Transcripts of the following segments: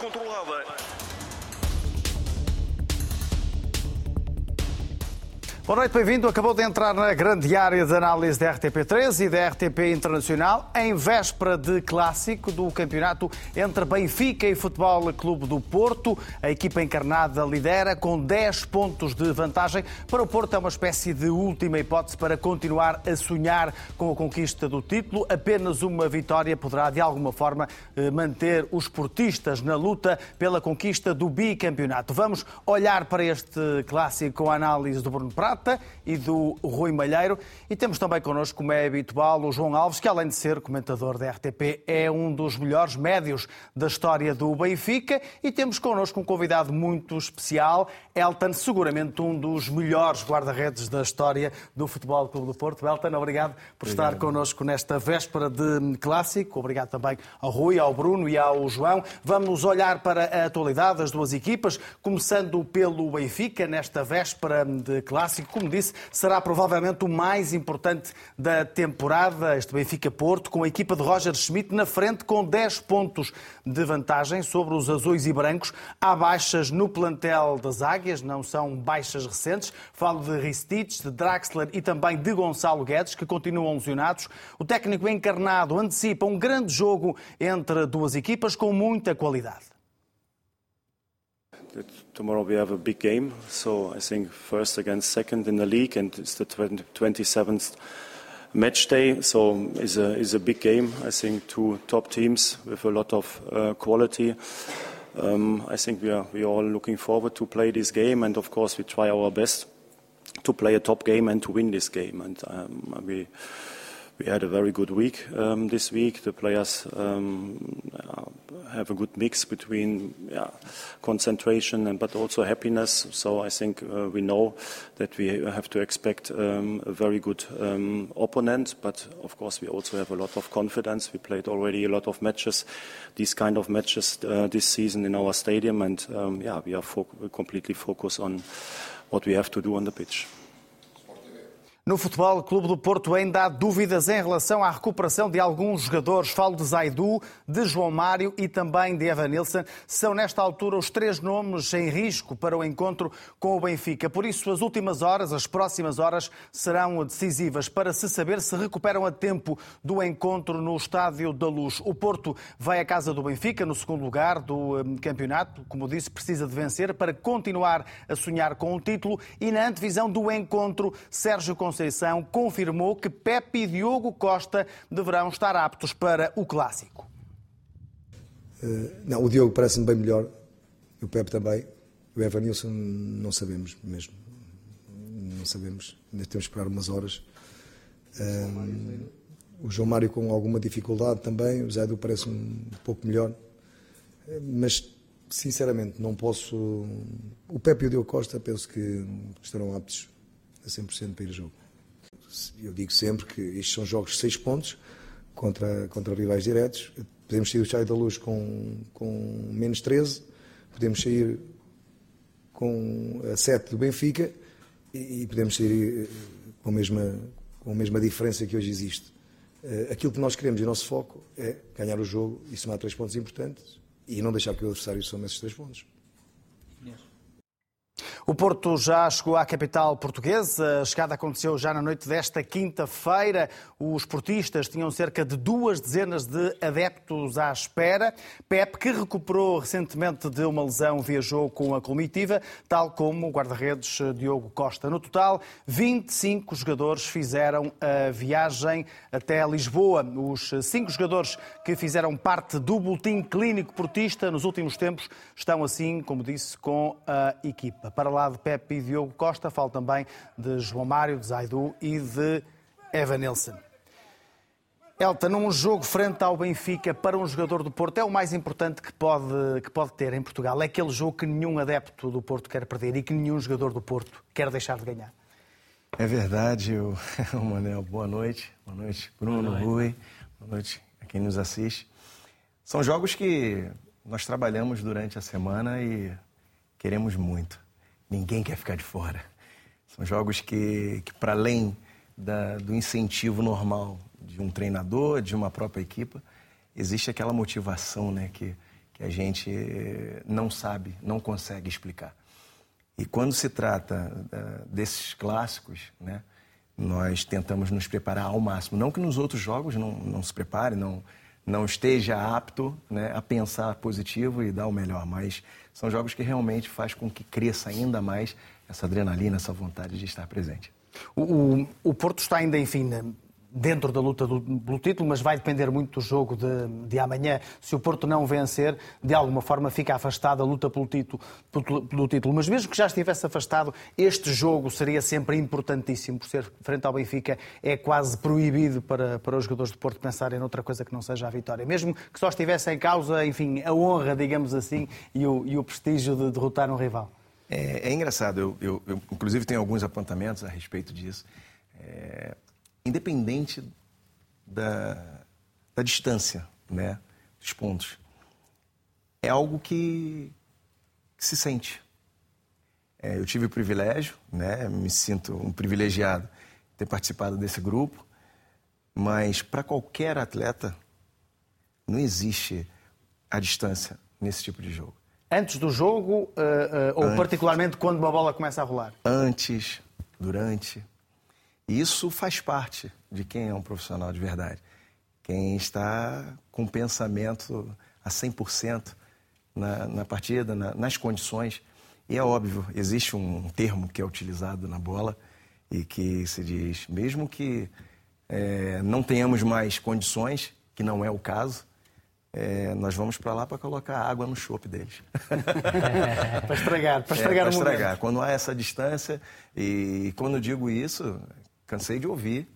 controlada. Boa noite, bem-vindo. Acabou de entrar na grande área de análise da RTP3 e da RTP Internacional, em véspera de clássico do campeonato entre Benfica e Futebol Clube do Porto. A equipa encarnada lidera com 10 pontos de vantagem. Para o Porto é uma espécie de última hipótese para continuar a sonhar com a conquista do título. Apenas uma vitória poderá, de alguma forma, eh, manter os portistas na luta pela conquista do bicampeonato. Vamos olhar para este clássico com a análise do Bruno Prata e do Rui Malheiro. E temos também connosco, como é habitual, o João Alves, que além de ser comentador da RTP, é um dos melhores médios da história do Benfica. E temos connosco um convidado muito especial, Elton, seguramente um dos melhores guarda-redes da história do Futebol Clube do Porto. Elton, obrigado por obrigado. estar connosco nesta véspera de clássico. Obrigado também ao Rui, ao Bruno e ao João. Vamos olhar para a atualidade das duas equipas, começando pelo Benfica, nesta véspera de clássico como disse, será provavelmente o mais importante da temporada. Este Benfica-Porto, com a equipa de Roger Schmidt na frente, com 10 pontos de vantagem sobre os azuis e brancos. Há baixas no plantel das Águias, não são baixas recentes. Falo de Ristich, de Draxler e também de Gonçalo Guedes, que continuam lesionados. O técnico encarnado antecipa um grande jogo entre duas equipas com muita qualidade. Tomorrow we have a big game. So I think first against second in the league, and it's the 20, 27th match day. So it's a is a big game. I think two top teams with a lot of uh, quality. Um, I think we are we are all looking forward to play this game, and of course we try our best to play a top game and to win this game. And um, we we had a very good week um, this week. The players um, have a good mix between yeah, concentration and but also happiness. So I think uh, we know that we have to expect um, a very good um, opponent. But of course, we also have a lot of confidence. We played already a lot of matches, these kind of matches uh, this season in our stadium, and um, yeah, we are fo completely focused on what we have to do on the pitch. No Futebol Clube do Porto ainda há dúvidas em relação à recuperação de alguns jogadores. Falo de Zaidu, de João Mário e também de Evan Nilsson. São nesta altura os três nomes em risco para o encontro com o Benfica. Por isso, as últimas horas, as próximas horas, serão decisivas para se saber se recuperam a tempo do encontro no Estádio da Luz. O Porto vai à casa do Benfica, no segundo lugar do hum, campeonato. Como disse, precisa de vencer para continuar a sonhar com o título. E na antevisão do encontro, Sérgio Conceição confirmou que Pepe e Diogo Costa deverão estar aptos para o clássico. Uh, não, o Diogo parece-me bem melhor, o Pepe também. O Evanilson não sabemos mesmo. Não sabemos, ainda temos que esperar umas horas. Uh, o João Mário com alguma dificuldade também, o Zé do parece-me um pouco melhor. Uh, mas, sinceramente, não posso. O Pepe e o Diogo Costa penso que estarão aptos a 100% para ir a jogo. Eu digo sempre que estes são jogos de 6 pontos contra, contra rivais diretos. Podemos sair do Estádio da Luz com, com menos 13, podemos sair com a 7 do Benfica e, e podemos sair eh, com a, mesma, com a mesma diferença que hoje existe. Eh, aquilo que nós queremos e o nosso foco é ganhar o jogo e somar três pontos importantes e não deixar que o adversário some esses três pontos. O Porto já chegou à capital portuguesa. A chegada aconteceu já na noite desta quinta-feira. Os portistas tinham cerca de duas dezenas de adeptos à espera. Pep, que recuperou recentemente de uma lesão, viajou com a comitiva, tal como o guarda-redes Diogo Costa. No total, 25 jogadores fizeram a viagem até Lisboa. Os cinco jogadores que fizeram parte do boletim clínico portista nos últimos tempos estão assim, como disse, com a equipa. Para lá de Pepe e Diogo Costa, falo também de João Mário, de Zaidu e de Evan Nilsson. Elton, num jogo frente ao Benfica para um jogador do Porto é o mais importante que pode, que pode ter em Portugal. É aquele jogo que nenhum adepto do Porto quer perder e que nenhum jogador do Porto quer deixar de ganhar. É verdade, eu... Manel. Boa noite. Boa noite, Bruno, boa noite. Rui. Boa noite a quem nos assiste. São jogos que nós trabalhamos durante a semana e queremos muito. Ninguém quer ficar de fora. São jogos que, que para além da, do incentivo normal de um treinador, de uma própria equipa, existe aquela motivação né, que, que a gente não sabe, não consegue explicar. E quando se trata uh, desses clássicos, né, nós tentamos nos preparar ao máximo. Não que nos outros jogos não, não se prepare, não, não esteja apto né, a pensar positivo e dar o melhor, mas são jogos que realmente faz com que cresça ainda mais essa adrenalina, essa vontade de estar presente. O, o, o Porto está ainda, enfim, dentro da luta do, pelo título, mas vai depender muito do jogo de, de, amanhã. Se o Porto não vencer, de alguma forma fica afastado a luta pelo título, pelo, título. Mas mesmo que já estivesse afastado, este jogo seria sempre importantíssimo, por ser frente ao Benfica, é quase proibido para, para os jogadores do Porto pensarem noutra coisa que não seja a vitória. Mesmo que só estivesse em causa, enfim, a honra, digamos assim, e o, e o prestígio de derrotar um rival. É, é engraçado, eu, eu, eu, inclusive tenho alguns apontamentos a respeito disso. É, independente da, da distância, né, dos pontos. É algo que, que se sente. É, eu tive o privilégio, né, me sinto um privilegiado ter participado desse grupo, mas para qualquer atleta não existe a distância nesse tipo de jogo. Antes do jogo uh, uh, ou Antes. particularmente quando uma bola começa a rolar? Antes, durante, isso faz parte de quem é um profissional de verdade. Quem está com pensamento a 100% na, na partida, na, nas condições. E é óbvio, existe um termo que é utilizado na bola e que se diz, mesmo que é, não tenhamos mais condições, que não é o caso, é, nós vamos para lá para colocar água no chope deles. para estragar, para estragar é, para estragar. Quando há essa distância, e quando digo isso, cansei de ouvir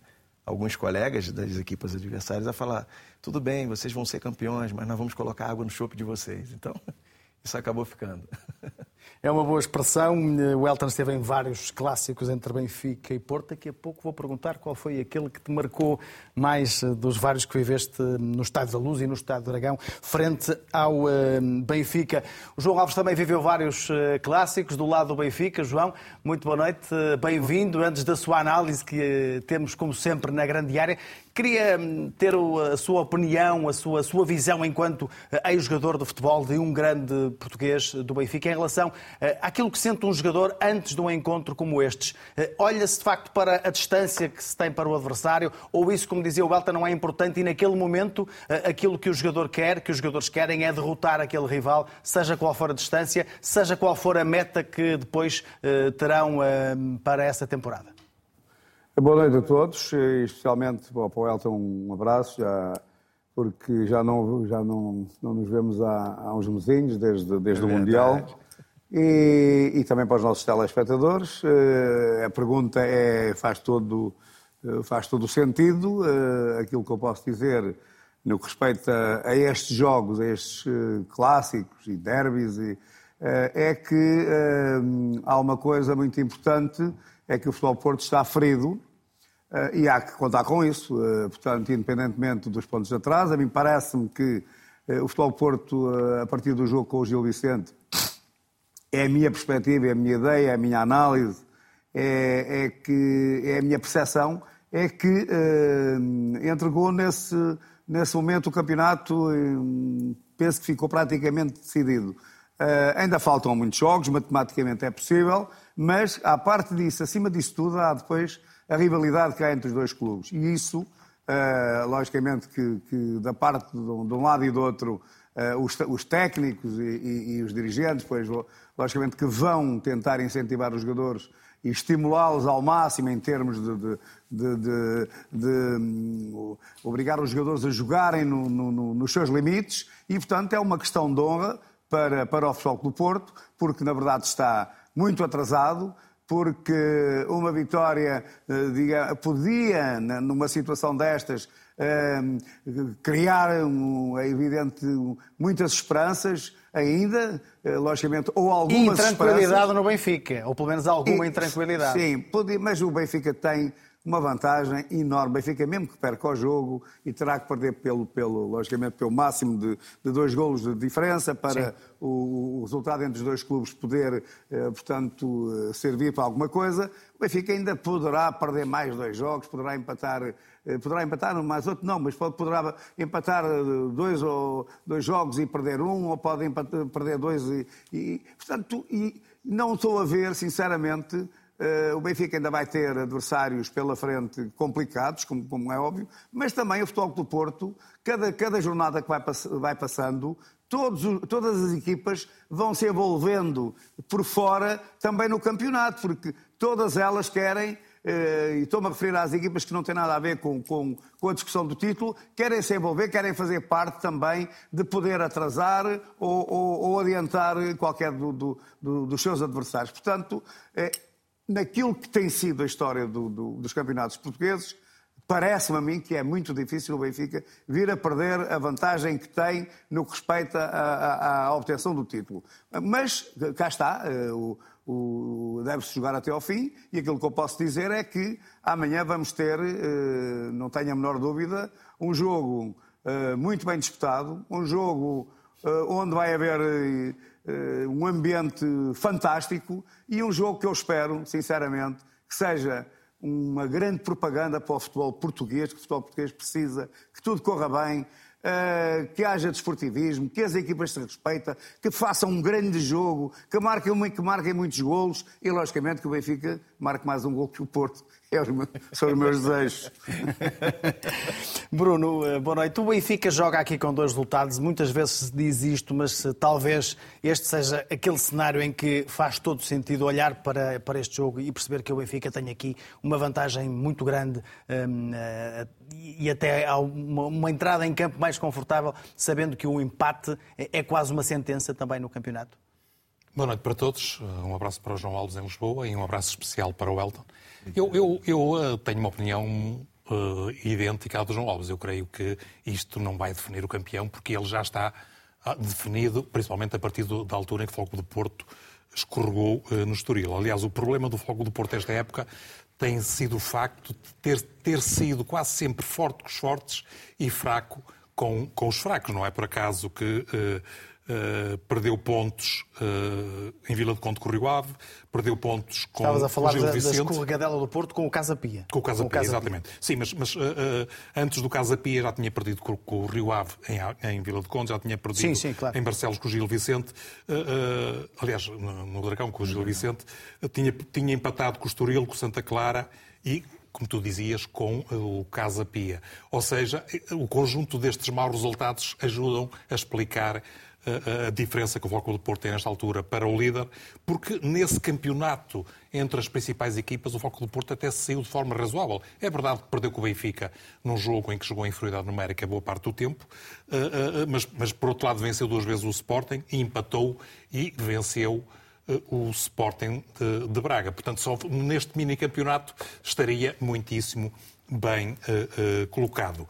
alguns colegas das equipes adversárias a falar: tudo bem, vocês vão ser campeões, mas nós vamos colocar água no chope de vocês. Então, isso acabou ficando. É uma boa expressão. O Elton esteve em vários clássicos entre Benfica e Porto. Daqui a pouco vou perguntar qual foi aquele que te marcou mais eh, dos vários que viveste no Estádio da Luz e no Estádio do Dragão, frente ao eh, Benfica. O João Alves também viveu vários eh, clássicos do lado do Benfica. João, muito boa noite, bem-vindo. Antes da sua análise, que temos, como sempre, na grande área, Queria hum, ter a sua opinião, a sua, a sua visão enquanto eh, ex-jogador de futebol de um grande português do Benfica em relação eh, àquilo que sente um jogador antes de um encontro como estes. Eh, olha-se de facto para a distância que se tem para o adversário ou isso, como dizia o Belta, não é importante e naquele momento aquilo que o jogador quer, que os jogadores querem é derrotar aquele rival, seja qual for a distância, seja qual for a meta que depois terão para essa temporada? Boa noite a todos, especialmente bom, para o Elton um abraço, já, porque já não, já não, não nos vemos há, há uns mesinhos, desde, desde é o Mundial. E, e, também para os nossos telespectadores. Eh, a pergunta é, faz todo, eh, faz todo o sentido. Eh, aquilo que eu posso dizer no que respeita a estes jogos, a estes clássicos e derbys, é que há uma coisa muito importante é que o Futebol Porto está ferido e há que contar com isso. Portanto, independentemente dos pontos de atrás, a mim parece-me que o Futebol Porto, a partir do jogo com o Gil Vicente, é a minha perspectiva, é a minha ideia, é a minha análise, é, é que, é a minha percepção, é que entregou nesse, nesse momento o campeonato, penso que ficou praticamente decidido. ainda faltam muitos jogos, matematicamente é possível, mas, à parte disso, acima disso tudo, há depois a rivalidade que há entre os dois clubes. E isso, uh, logicamente, que, que, da parte de um, de um, lado e do outro, uh, os, os, técnicos e, e, e, os dirigentes, pois, logicamente, que vão tentar incentivar os jogadores e estimulá-los ao máximo em termos de, de, de, de um, obrigar os jogadores a jogarem no, no, nos seus limites e, portanto, é uma questão de honra para, para o Futebol do Porto, porque, na verdade, está muito atrasado, porque uma vitória eh, diga, podia, numa situação destas, eh, criar, é evidente, muitas esperanças ainda, eh, logicamente, ou algumas intranquilidade no Benfica, ou pelo menos alguma intranquilidade. Sim, mas o Benfica tem uma vantagem enorme. Benfica, mesmo que perca o jogo, e terá que perder, pelo, pelo, logicamente, pelo máximo de, de dois golos de diferença para o, o, resultado entre os dois clubes poder, eh, portanto, eh, servir para alguma coisa. O Benfica ainda poderá perder mais dois jogos, poderá empatar eh, poderá empatar mais outro, não, mas poderá empatar dois, ou, dois jogos e perder um, ou pode empatar, perder dois e, e portanto, e não estou a ver, sinceramente, Uh, o Benfica ainda vai ter adversários pela frente complicados, como, como é óbvio, mas também o Futebol do Porto, cada, cada jornada que vai, pass vai passando, todos, todas as equipas vão se envolvendo por fora também no campeonato, porque todas elas querem, uh, e estou-me a referir às equipas que não têm nada a ver com, com, com, a discussão do título, querem se envolver, querem fazer parte também de poder atrasar ou, ou, ou adiantar qualquer do, do, do, dos seus adversários. Portanto, eh, naquilo que tem sido a história do, do, dos campeonatos portugueses, parece-me a mim que é muito difícil o Benfica vir a perder a vantagem que tem no que respeita à, obtenção do título. Mas cá está, eh, o, o deve-se jogar até ao fim e aquilo que eu posso dizer é que amanhã vamos ter, eh, não tenho a menor dúvida, um jogo eh, muito bem disputado, um jogo onde vai haver um ambiente fantástico e um jogo que eu espero, sinceramente, que seja uma grande propaganda para o futebol português, que o futebol português precisa, que tudo corra bem, Uh, que haja desportivismo, que as equipas se respeitem, que façam um grande jogo, que marquem, que marquem muitos golos e, logicamente, que o Benfica marque mais um gol que o Porto. São os meus desejos. Bruno, eh, boa noite. O Benfica joga aqui com dois resultados. Muitas vezes se diz isto, mas talvez este seja aquele cenário em que faz todo sentido olhar para, para este jogo e perceber que o Benfica tem aqui uma vantagem muito grande uh, eh, e até uma, uma, entrada em campo mais confortável, sabendo que o empate é, é quase uma sentença também no campeonato. Boa noite para todos. Um abraço para o João Alves em Lisboa e um abraço especial para o Elton. Eu, eu, eu eh, tenho uma opinião uh, idêntica à do João Alves. Eu creio que isto não vai definir o campeão, porque ele já está ah, definido, principalmente a partir do, da altura em que o Foco do Porto escorregou uh, no Estoril. Aliás, o problema do Foco do Porto esta época tem sido o facto de ter, ter sido quase sempre forte com os fortes e fraco com, com os fracos. Não é por acaso que uh, Uh, perdeu pontos uh, em Vila de Conde com o Rio Ave, perdeu pontos com, Estavas a falar com o Gil da, da escorregadela do Porto com o Casa Pia. Com o Casa Pia, exatamente. Pia. Sim, mas, mas uh, antes do Casa Pia já tinha perdido com, com o Rio Ave em, em, Vila de Conde, já tinha perdido sim, sim, claro. em Barcelos com o Gil Vicente, aliás, no, no Dragão com o Gil Vicente, tinha, tinha empatado com o Estoril, com o Santa Clara e como tu dizias, com o Casa Pia. Ou seja, o conjunto destes maus resultados ajudam a explicar a, diferença que o Futebol do Porto tem nesta altura para o líder, porque nesse campeonato entre as principais equipas o Futebol do Porto até saiu de forma razoável. É verdade que perdeu com o Benfica num jogo em que jogou em inferioridade numérica boa parte do tempo, eh, eh, mas, mas por outro lado venceu duas vezes o Sporting e empatou e venceu eh, o Sporting de, de Braga. Portanto, só neste mini campeonato estaria muitíssimo bem colocado.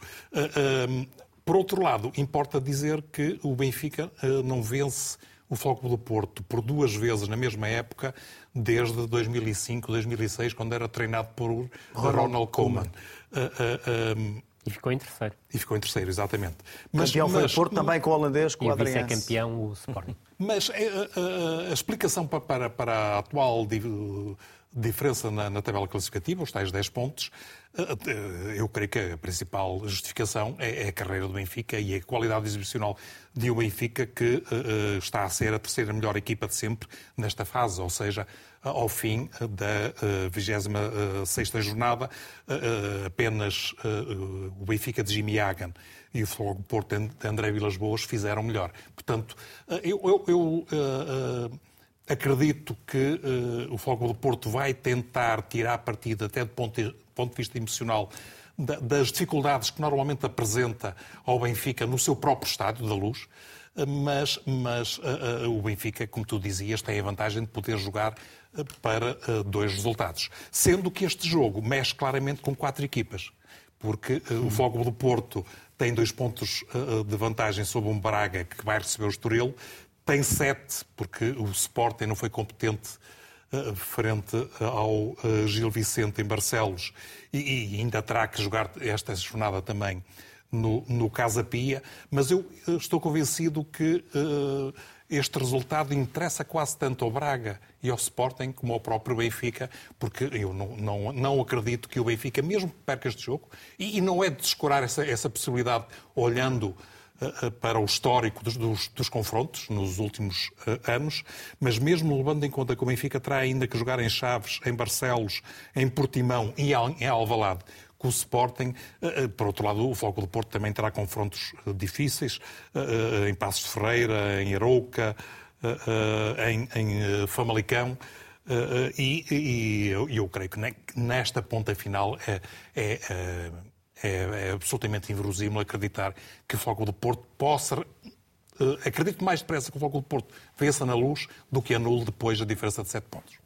Por outro lado, importa dizer que o Benfica uh, não vence o Foco do Porto por duas vezes na mesma época, desde 2005, 2006, quando era treinado por Ronald, Ronald Koeman. Uh, uh, um, e ficou em terceiro. E ficou em terceiro, exatamente. Mas, Campeão mas, foi o Porto mas, também com o holandês, com e o Adriano. E vice-campeão o Sporting. Mas a, a, a, explicação para, para, para a atual diferença na, na, tabela classificativa, os tais 10 pontos, eh, eh, eu creio que a principal justificação é, é a carreira do Benfica e a qualidade exibicional de o Benfica, que está a ser a terceira melhor equipa de sempre nesta fase, ou seja, ao fim da uh, 26 jornada, apenas o Benfica de Jimmy Hagan e o Fogo Porto de André Vilas Boas fizeram melhor. Portanto, eu, eu, eu Acredito que uh, o do Porto vai tentar tirar partido, até do ponto de, ponto de vista emocional, da, das dificuldades que normalmente apresenta ao Benfica no seu próprio estádio da luz, eh, mas, mas uh, uh, o Benfica, como tu dizias, tem a vantagem de poder jogar para dois resultados. Sendo que este jogo mexe claramente com quatro equipas, porque o Fogo do Porto tem dois pontos de vantagem sobre um Braga que vai receber o Estoril, tem sete, porque o Sporting não foi competente uh, frente ao Gil Vicente em Barcelos. E, ainda terá que jogar esta jornada também no, no Casa Pia, mas eu estou convencido que uh, este resultado interessa quase tanto ao Braga e ao Sporting como ao próprio Benfica, porque eu não, não, não acredito que o Benfica, mesmo que perca este jogo, e, e não é de descurar essa, essa possibilidade olhando uh, para o histórico dos, dos, dos, confrontos nos últimos uh, anos, mas mesmo levando em conta que o Benfica terá ainda que jogar em Chaves, em Barcelos, em Portimão e em Alvalade, com o Sporting. Eh, eh, por outro lado, o Foco do Porto também terá confrontos eh, difíceis em Passos de Ferreira, em Arouca, em, Famalicão. E, e eu, eu, creio que nesta ponta final é, é, é, é absolutamente inverosímil acreditar que o Foco do Porto possa acredito mais depressa que o Foco do Porto vença na luz do que anule depois a diferença de 7 pontos.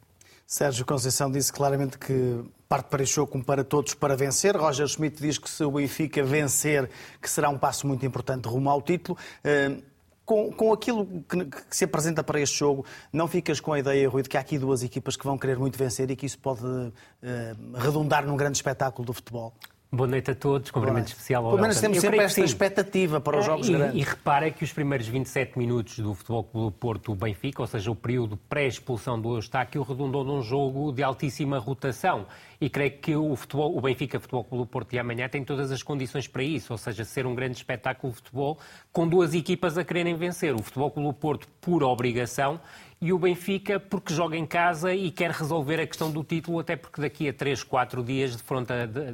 Sérgio Conceição disse claramente que parte para este jogo como para todos para vencer. Roger Schmidt diz que se o Benfica vencer, que será um passo muito importante rumo ao título. Eh, com, com aquilo que, que, se apresenta para este jogo, não ficas com a ideia, Rui, de que há aqui duas equipas que vão querer muito vencer e que isso pode uh, redundar num grande espetáculo do futebol? Boa noite a todos, cumprimento especial ao Pelo menos temos sempre esta expectativa para os é, jogos e, grandes. E repara que os primeiros 27 minutos do Futebol Clube do Porto Benfica, ou seja, o período pré-expulsão do Eustáquio, redundou num jogo de altíssima rotação. E creio que o, futebol, o Benfica Futebol Clube Porto de amanhã tem todas as condições para isso, ou seja, ser um grande espetáculo de futebol com duas equipas a quererem vencer. O Futebol Clube do Porto por obrigação e o Benfica porque joga em casa e quer resolver a questão do título, até porque daqui a 3, 4 dias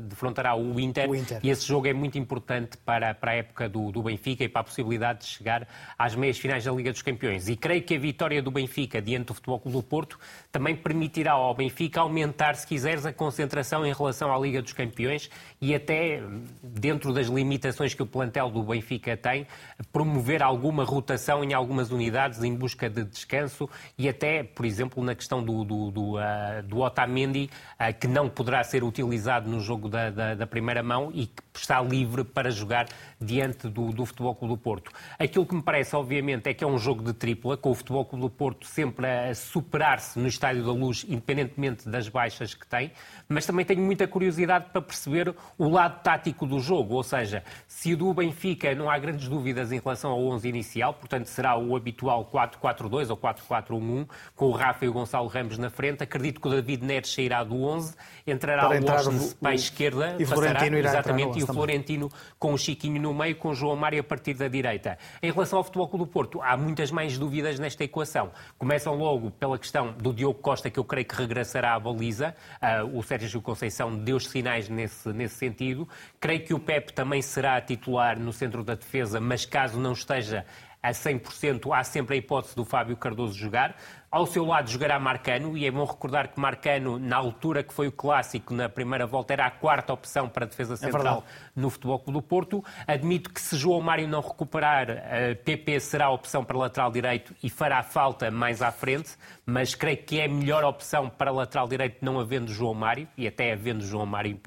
defrontará o Inter, o Inter, e esse jogo é muito importante para, para a época do, do, Benfica e para a possibilidade de chegar às meias finais da Liga dos Campeões. E creio que a vitória do Benfica diante do Futebol Clube do Porto também permitirá ao Benfica aumentar, se quiseres, a concentração em relação à Liga dos Campeões e até, dentro das limitações que o plantel do Benfica tem, promover alguma rotação em algumas unidades em busca de descanso e até, por exemplo, na questão do, do, do, uh, do Otamendi, uh, que não poderá ser utilizado no jogo da, da, da, primeira mão e que está livre para jogar diante do, do Futebol Clube do Porto. Aquilo que me parece, obviamente, é que é um jogo de tripla, com o Futebol Clube do Porto sempre a superar-se no Estádio da Luz, independentemente das baixas que tem, mas também tenho muita curiosidade para perceber o lado tático do jogo, ou seja, se o do Benfica não há grandes dúvidas em relação ao 11 inicial, portanto será o habitual 4-4-2 ou 4-4-1-1, com o Rafa e o Gonçalo Ramos na frente, acredito que o David Neres sairá do 11, entrará para o Washington para a esquerda, e passará, Florentino irá exatamente, o Florentino com o Chiquinho no meio, com o João Mário a partir da direita. Em relação ao Futebol Clube do Porto, há muitas mais dúvidas nesta equação. Começam logo pela questão do Diogo Costa, que eu creio que regressará à baliza. Uh, o Sérgio Conceição deu sinais nesse, nesse sentido. Creio que o Pep também será titular no centro da defesa, mas caso não esteja a 100%, há sempre a hipótese do Fábio Cardoso jogar. Ao seu lado jogará Marcano, e é bom recordar que Marcano, na altura que foi o clássico, na primeira volta, era a quarta opção para a defesa é central é no Futebol Clube do Porto. Admito que se João Mário não recuperar, PP será a opção para lateral direito e fará falta mais à frente, mas creio que é a melhor opção para lateral direito não havendo João Mário, e até havendo João Mário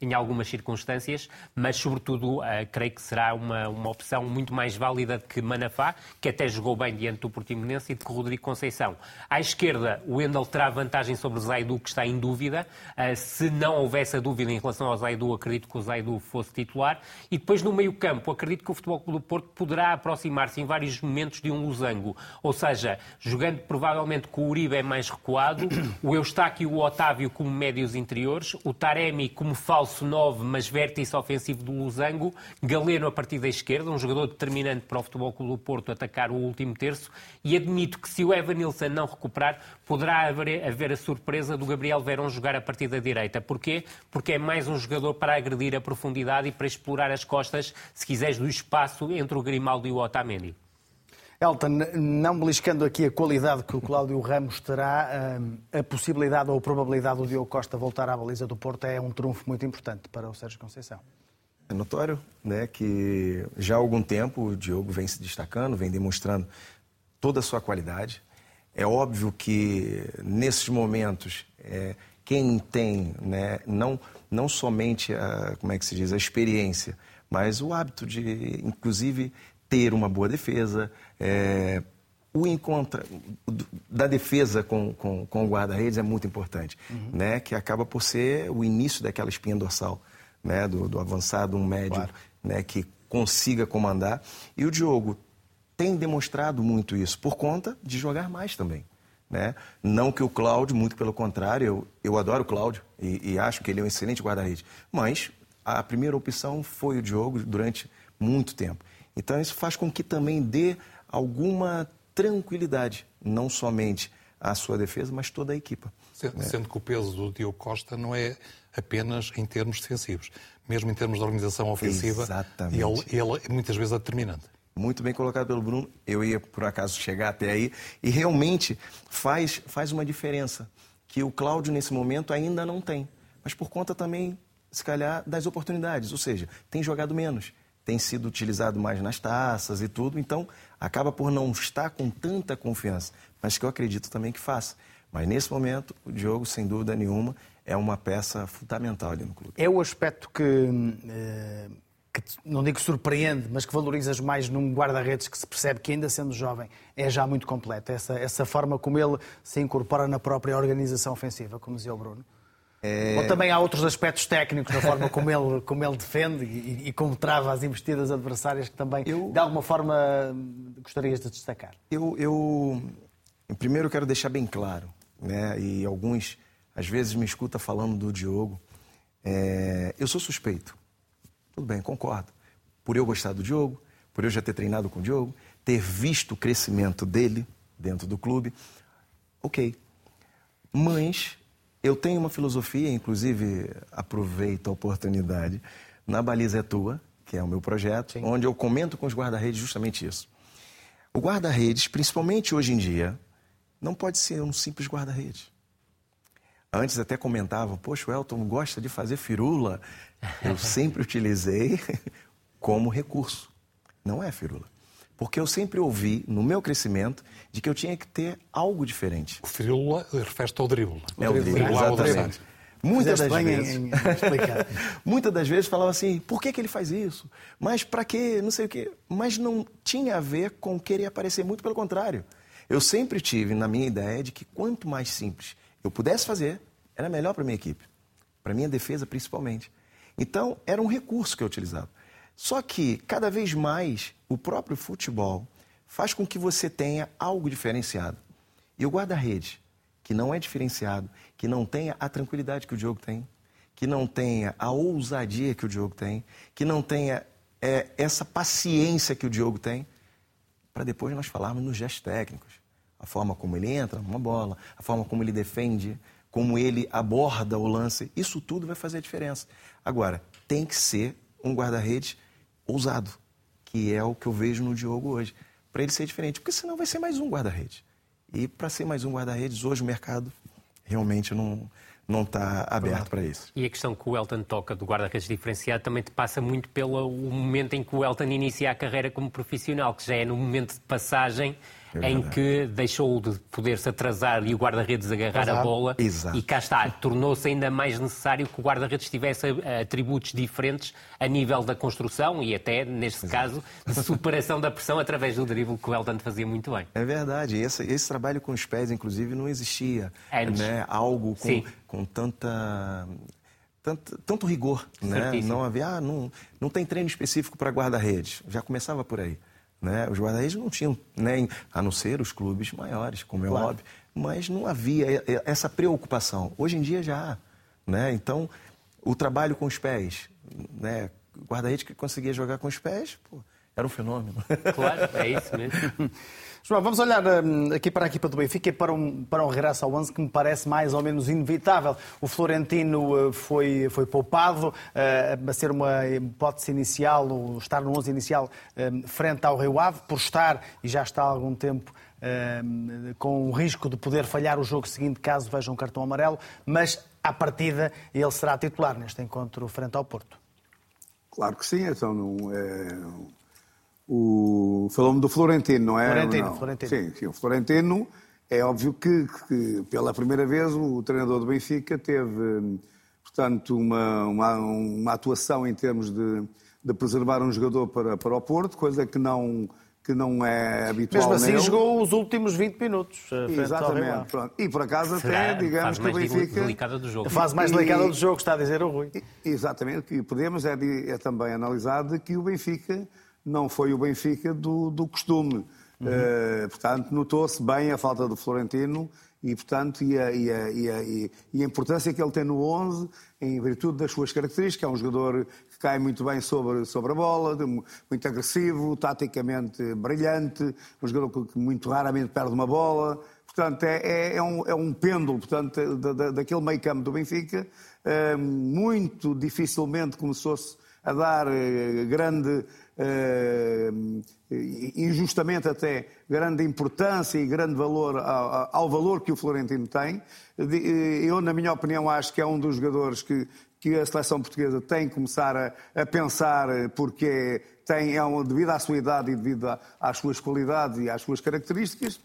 em algumas circunstâncias, mas sobretudo creio que será uma, uma opção muito mais válida que Manafá, que até jogou bem diante do Portimonense, e de que Rodrigo Conceição. À esquerda, o Wendel terá vantagem sobre o Zaidu, que está em dúvida. Uh, se não houvesse a dúvida em relação ao Zaidu, acredito que o Zaidu fosse titular. E depois, no meio-campo, acredito que o Futebol Clube do Porto poderá aproximar-se em vários momentos de um losango. Ou seja, jogando provavelmente com o Uribe é mais recuado, o Eustáquio e o Otávio como médios interiores, o Taremi como falso 9, mas vértice ofensivo do losango, Galeno a partir da esquerda, um jogador determinante para o Futebol Clube do Porto atacar o último terço. E admito que se o Evanilson não recuperar, poderá haver, haver a surpresa do Gabriel Verón jogar a partir da direita. Porquê? Porque é mais um jogador para agredir a profundidade e para explorar as costas, se quiseres, do espaço entre o Grimaldo e o Otamendi. Elton, não beliscando aqui a qualidade que o Cláudio Ramos terá, a possibilidade ou a probabilidade do Diogo Costa voltar à baliza do Porto é um trunfo muito importante para o Sérgio Conceição. É notório né, que já há algum tempo o Diogo vem se destacando, vem demonstrando toda a sua qualidade. É óbvio que nesses momentos é, quem tem né, não, não somente a, como é que se diz, a experiência, mas o hábito de, inclusive, ter uma boa defesa, é, o encontro da defesa com, com, com o guarda-redes é muito importante, uhum. né? que acaba por ser o início daquela espinha dorsal, né? do, do avançado, um médio, claro. né? que consiga comandar. E o Diogo tem demonstrado muito isso, por conta de jogar mais também. Né? Não que o Cláudio, muito pelo contrário, eu, eu adoro o Cláudio e, e acho que ele é um excelente guarda-redes, mas a primeira opção foi o Diogo durante muito tempo. Então isso faz com que também dê alguma tranquilidade, não somente à sua defesa, mas toda a equipa. Sendo, né? sendo que o peso do Diogo Costa não é apenas em termos defensivos, mesmo em termos de organização ofensiva, Exatamente. Ele, ele é muitas vezes é determinante. Muito bem colocado pelo Bruno. Eu ia, por acaso, chegar até aí. E realmente faz, faz uma diferença que o Cláudio, nesse momento, ainda não tem. Mas por conta também, se calhar, das oportunidades. Ou seja, tem jogado menos tem sido utilizado mais nas taças e tudo, então acaba por não estar com tanta confiança, mas que eu acredito também que faça. Mas nesse momento, o Diogo, sem dúvida nenhuma, é uma peça fundamental ali no clube. É o aspecto que, eh, que não digo surpreende, mas que valorizas mais num guarda-redes que se percebe que, ainda sendo jovem, é já muito completo. Essa, essa forma como ele se incorpora na própria organização ofensiva, como dizia o Bruno. É... Ou também há outros aspectos técnicos na forma como ele, como ele defende e, e como trava as investidas adversárias que também, eu... de alguma forma, gostarias de destacar? Eu, eu, primeiro, quero deixar bem claro, né? e alguns, às vezes, me escutam falando do Diogo. É... Eu sou suspeito. Tudo bem, concordo. Por eu gostar do Diogo, por eu já ter treinado com o Diogo, ter visto o crescimento dele dentro do clube, ok. Mas eu tenho uma filosofia, inclusive aproveito a oportunidade, na Baliza é Tua, que é o meu projeto, Sim. onde eu comento com os guarda-redes justamente isso. O guarda-redes, principalmente hoje em dia, não pode ser um simples guarda-redes. Antes até comentavam, poxa, o Elton gosta de fazer firula. Eu sempre utilizei como recurso. Não é firula. Porque eu sempre ouvi, no meu crescimento, de que eu tinha que ter algo diferente. O firula refere-se ao drible. É o drible, exatamente. Muitas das vezes, em, em muitas das vezes falava assim, por que, que ele faz isso? Mas para quê? Não sei o quê. Mas não tinha a ver com querer aparecer, muito pelo contrário. Eu sempre tive na minha ideia de que quanto mais simples eu pudesse fazer, era melhor para minha equipe. Para minha defesa, principalmente. Então, era um recurso que eu utilizava. Só que, cada vez mais, o próprio futebol faz com que você tenha algo diferenciado. E o guarda-rede, que não é diferenciado, que não tenha a tranquilidade que o Diogo tem, que não tenha a ousadia que o Diogo tem, que não tenha é, essa paciência que o Diogo tem, para depois nós falarmos nos gestos técnicos. A forma como ele entra numa bola, a forma como ele defende, como ele aborda o lance, isso tudo vai fazer a diferença. Agora, tem que ser um guarda-redes ousado, que é o que eu vejo no Diogo hoje, para ele ser diferente, porque senão vai ser mais um guarda-redes. E para ser mais um guarda-redes, hoje o mercado realmente não não está aberto para isso. E a questão que o Elton toca do guarda-redes diferenciado também te passa muito pelo momento em que o Elton inicia a carreira como profissional, que já é no momento de passagem é em que deixou de poder-se atrasar e o guarda-redes agarrar Exato. a bola. Exato. E cá está, tornou-se ainda mais necessário que o guarda-redes tivesse atributos diferentes a nível da construção e até, neste Exato. caso, de superação da pressão através do drible que o Elton fazia muito bem. É verdade. Esse, esse trabalho com os pés, inclusive, não existia. Antes. Né? Algo com, com tanta tanto, tanto rigor, né? Não havia, ah, não, não tem treino específico para guarda-redes. Já começava por aí. Né? Os guarda-redes não tinham, nem, a não ser os clubes maiores, como é claro. óbvio, mas não havia essa preocupação. Hoje em dia já há. Né? Então, o trabalho com os pés, né? guarda-redes que conseguia jogar com os pés, pô, era um fenômeno. Claro, é isso mesmo. João, vamos olhar hum, aqui para a equipa do Benfica e para um, para um regresso ao 11 que me parece mais ou menos inevitável. O Florentino uh, foi, foi poupado uh, a ser uma hipótese inicial, estar no 11 inicial um, frente ao Rio Ave, por estar, e já está há algum tempo, um, com o risco de poder falhar o jogo seguinte caso veja um cartão amarelo, mas à partida ele será titular neste encontro frente ao Porto. Claro que sim, então não é o... Falou-me do Florentino, não é? Florentino, não. Florentino. Sim, sim, o Florentino é óbvio que, que, pela primeira vez o treinador do Benfica teve, portanto, uma, uma, uma atuação em termos de, de, preservar um jogador para, para o Porto, coisa que não, que não é habitual Mesmo assim nele. jogou os últimos 20 minutos. eh, Exatamente. E por acaso Será até, digamos a que fase o mais Benfica... delicada do jogo. A fase mais E- delicada do jogo, está a dizer o Rui. Exatamente, que podemos é, é também analisar de que o Benfica não foi o Benfica do, do costume. Eh, portanto, notou-se bem a falta do Florentino e, portanto, e a, e a- e a- e- a importância que ele tem no 11, em virtude das suas características. É um jogador que cai muito bem sobre, sobre a bola, muito agressivo, taticamente brilhante, um jogador que, muito raramente perde uma bola. Portanto, é, é- é um, é um pêndulo portanto, da, da- daquele meio campo do Benfica. eh, muito dificilmente começou-se a dar eh, grande, injustamente até, grande importância e grande valor ao, ao valor que o Florentino tem. De- Eu, na minha opinião, acho que é um dos jogadores que, que a seleção portuguesa tem que começar a, a pensar, eh, porque tem, é um, devido à sua idade e devido às suas qualidades e às suas características.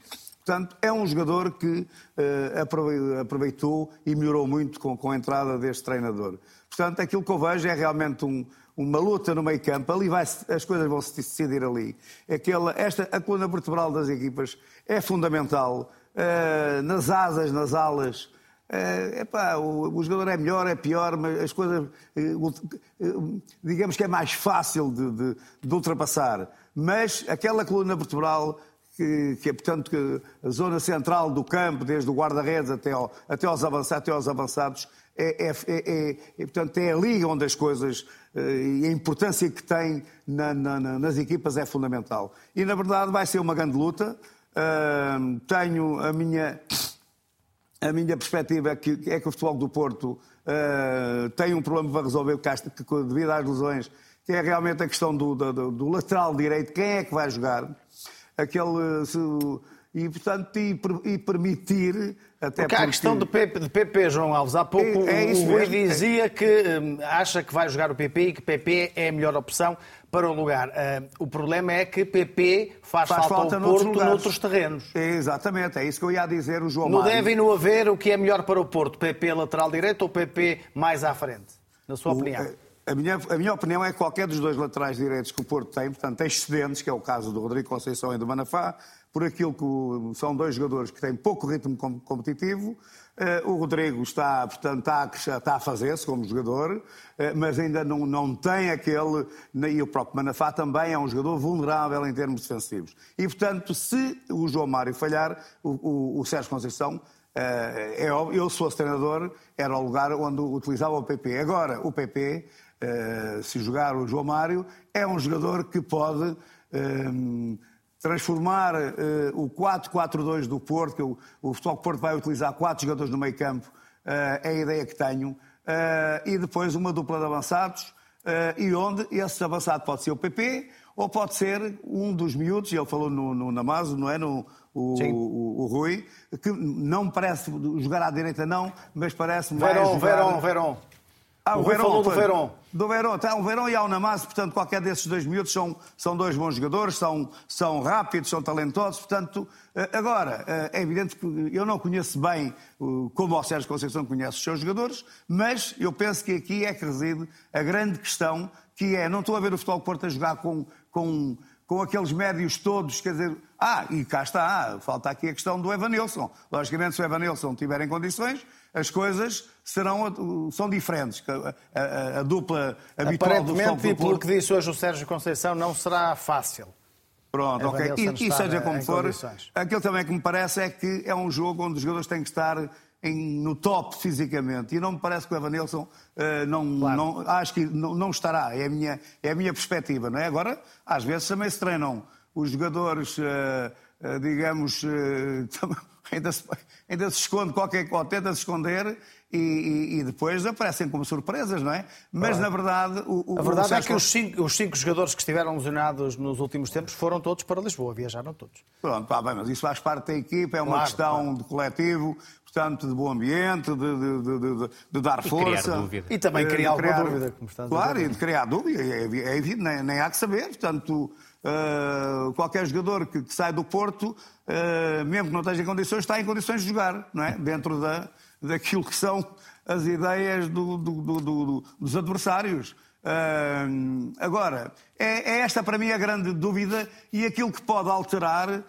Portanto, é um jogador que eh, aprove- aproveitou e melhorou muito com, com a entrada deste treinador. Portanto, aquilo que eu vejo é realmente um- uma luta no meio campo. Ali vai as coisas vão se decidir ali. Aquela, esta, a coluna vertebral das equipas é fundamental. Eh, nas asas, nas alas. Eh, epá, o, o jogador é melhor, é pior, mas as coisas, o- eh, digamos que é mais fácil de, de- de ultrapassar. Mas aquela coluna vertebral que, que é, portanto, que a zona central do campo, desde o guarda-redes até, ao- até, avançados, até aos avançados, é, é- é- é- é, portanto, é a liga onde as coisas eh, e a importância que tem na- na- na- nas equipas é fundamental. E, na verdade, vai ser uma grande luta. Ah, tenho a minha, a minha perspectiva é que, é que o futebol do Porto eh, tem um problema para resolver que, devido às lesões, que é realmente a questão do, do- do lateral direito, quem é que vai jogar? Aquele, se- e, portanto, e, e permitir até Porque há a questão de PP, de PP, João Alves. Há pouco É- é o Rui dizia que hum, acha que vai jogar o PP e que PP é a melhor opção para o lugar. Ah, o problema é que PP faz, faz falta, falta ao Porto lugares. noutros terrenos. É, exatamente, é isso que eu ia dizer, o João Não Mário. deve e não haver o que é melhor para o Porto, PP lateral direito ou PP mais à frente, na sua O- opinião? A minha, a minha opinião é que qualquer dos dois laterais direitos que o Porto tem, portanto, tem excedentes, que é o caso do Rodrigo Conceição e do Manafá, por aquilo que são dois jogadores que têm pouco ritmo com- competitivo. Eh, o Rodrigo está, portanto, está a, fazer-se como jogador, eh, mas ainda não, não tem aquele. E o próprio Manafá também é um jogador vulnerável em termos defensivos. E, portanto, se o João Mário falhar, o, o, o Sérgio Conceição eh, é óbvio, eu se fosse treinador, era o lugar onde utilizava o PP. Agora, o PP, se jogar o João Mário, é um jogador que pode transformar eh, o 4-4-2 do Porto, que o, o Futebol Porto vai utilizar quatro jogadores no meio campo, eh, é a ideia que tenho, eh, e depois uma dupla de avançados, e onde esse avançado pode ser o PP ou pode ser um dos miúdos, e ele falou no, no Namazo, não é? No, o, o, o Rui, que não me parece jogar à direita, não, mas parece mais. Verón, jogar... Verón, Verón. Ah, O o Verón. falou do. Verón. Do Verón. Tá, o Verón e o Namazo, portanto, qualquer desses dois miúdos são, são dois bons jogadores, são, são rápidos, são talentosos. Portanto, eh, agora, eh, é evidente que eu não conheço bem como o Sérgio Conceição conhece os seus jogadores, mas eu penso que aqui é que reside a grande questão, que é, não estou a ver o Futebol Porto a jogar com, com, com aqueles médios todos, quer dizer, ah, e cá está, falta aqui a questão do Evanilson. Logicamente, se o Evanilson tiver em condições, as coisas serão, são diferentes. A, a- a dupla habitual do Aparentemente, e do pelo Porto... que disse hoje o Sérgio Conceição, não será fácil. Pronto, ok. E, e seja como for, aquilo também que me parece é que é um jogo onde os jogadores têm que estar em- no top fisicamente. E não me parece que o Evanilson eh, não, não, acho que não, não estará. É a, minha, é a minha perspectiva, não é? Agora, às vezes também se treinam os jogadores, eh, eh, digamos, ainda, se, ainda se esconde qualquer coisa, tenta se esconder e, e- e depois aparecem como surpresas, não é? Mas, na verdade, o, o A verdade o é que os cinco, os cinco jogadores que estiveram lesionados nos últimos tempos foram todos para Lisboa, viajaram todos. Pronto, pá, bem, mas isso faz parte da equipa, é uma Claro, questão claro. de coletivo, portanto, de bom ambiente, de, de- de- de- de dar E força. criar dúvida. E também Eh, criar de alguma dúvida, como estás a Claro, dizer. e de criar dúvida, é, evi- é evidente, nem, nem há que saber. Portanto, eh, qualquer jogador que, que sai do Porto, eh, mesmo que não esteja em condições, está em condições de jogar, não é? Dentro da, daquilo que são as ideias do- do- do- do- do- dos adversários. Uh, agora, é, é, esta para mim a grande dúvida e aquilo que pode alterar uh,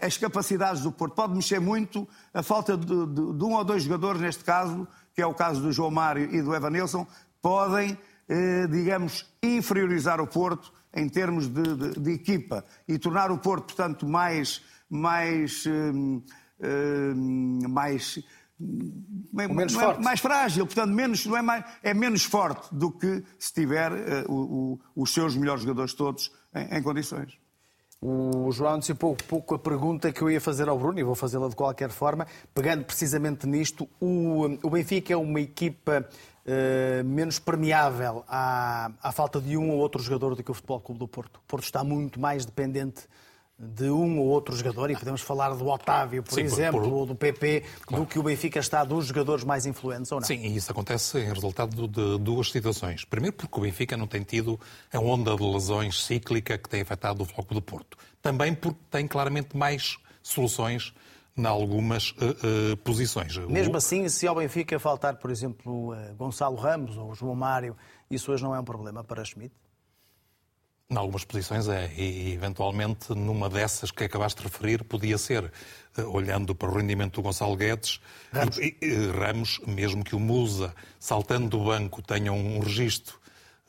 as capacidades do Porto. Pode mexer muito a falta de, de, de, um ou dois jogadores, neste caso, que é o caso do João Mário e do Evanilson, podem, uh, digamos, inferiorizar o Porto em termos de, de, equipa e tornar o Porto, portanto, mais. mais, mais menos é, mais frágil, portanto, menos, não é, mais, é menos forte do que se tiver uh, o, o, os seus melhores jogadores todos em, em condições. O João antecipou um pouco a pergunta que eu ia fazer ao Bruno, e vou fazê-la de qualquer forma, pegando precisamente nisto. O, o Benfica é uma equipa uh, menos permeável à, à falta de um ou outro jogador do que o Futebol Clube do Porto. O Porto está muito mais dependente de um ou outro jogador, e podemos falar do Otávio, por Sim, exemplo, por, por... ou do PP, claro. do que o Benfica está dos jogadores mais influentes, ou não? Sim, e isso acontece em resultado de duas situações. Primeiro, porque o Benfica não tem tido a onda de lesões cíclica que tem afetado o Floco do Porto. Também porque tem claramente mais soluções em algumas uh, uh, posições. Mesmo o... assim, se ao Benfica faltar, por exemplo, uh, Gonçalo Ramos ou João Mário, isso hoje não é um problema para Schmidt? Em algumas posições é, e eventualmente numa dessas que acabaste de referir, podia ser, eh, olhando para o rendimento do Gonçalo Guedes, Ramos, e, e, Ramos mesmo que o Musa, saltando do banco, tenha um registro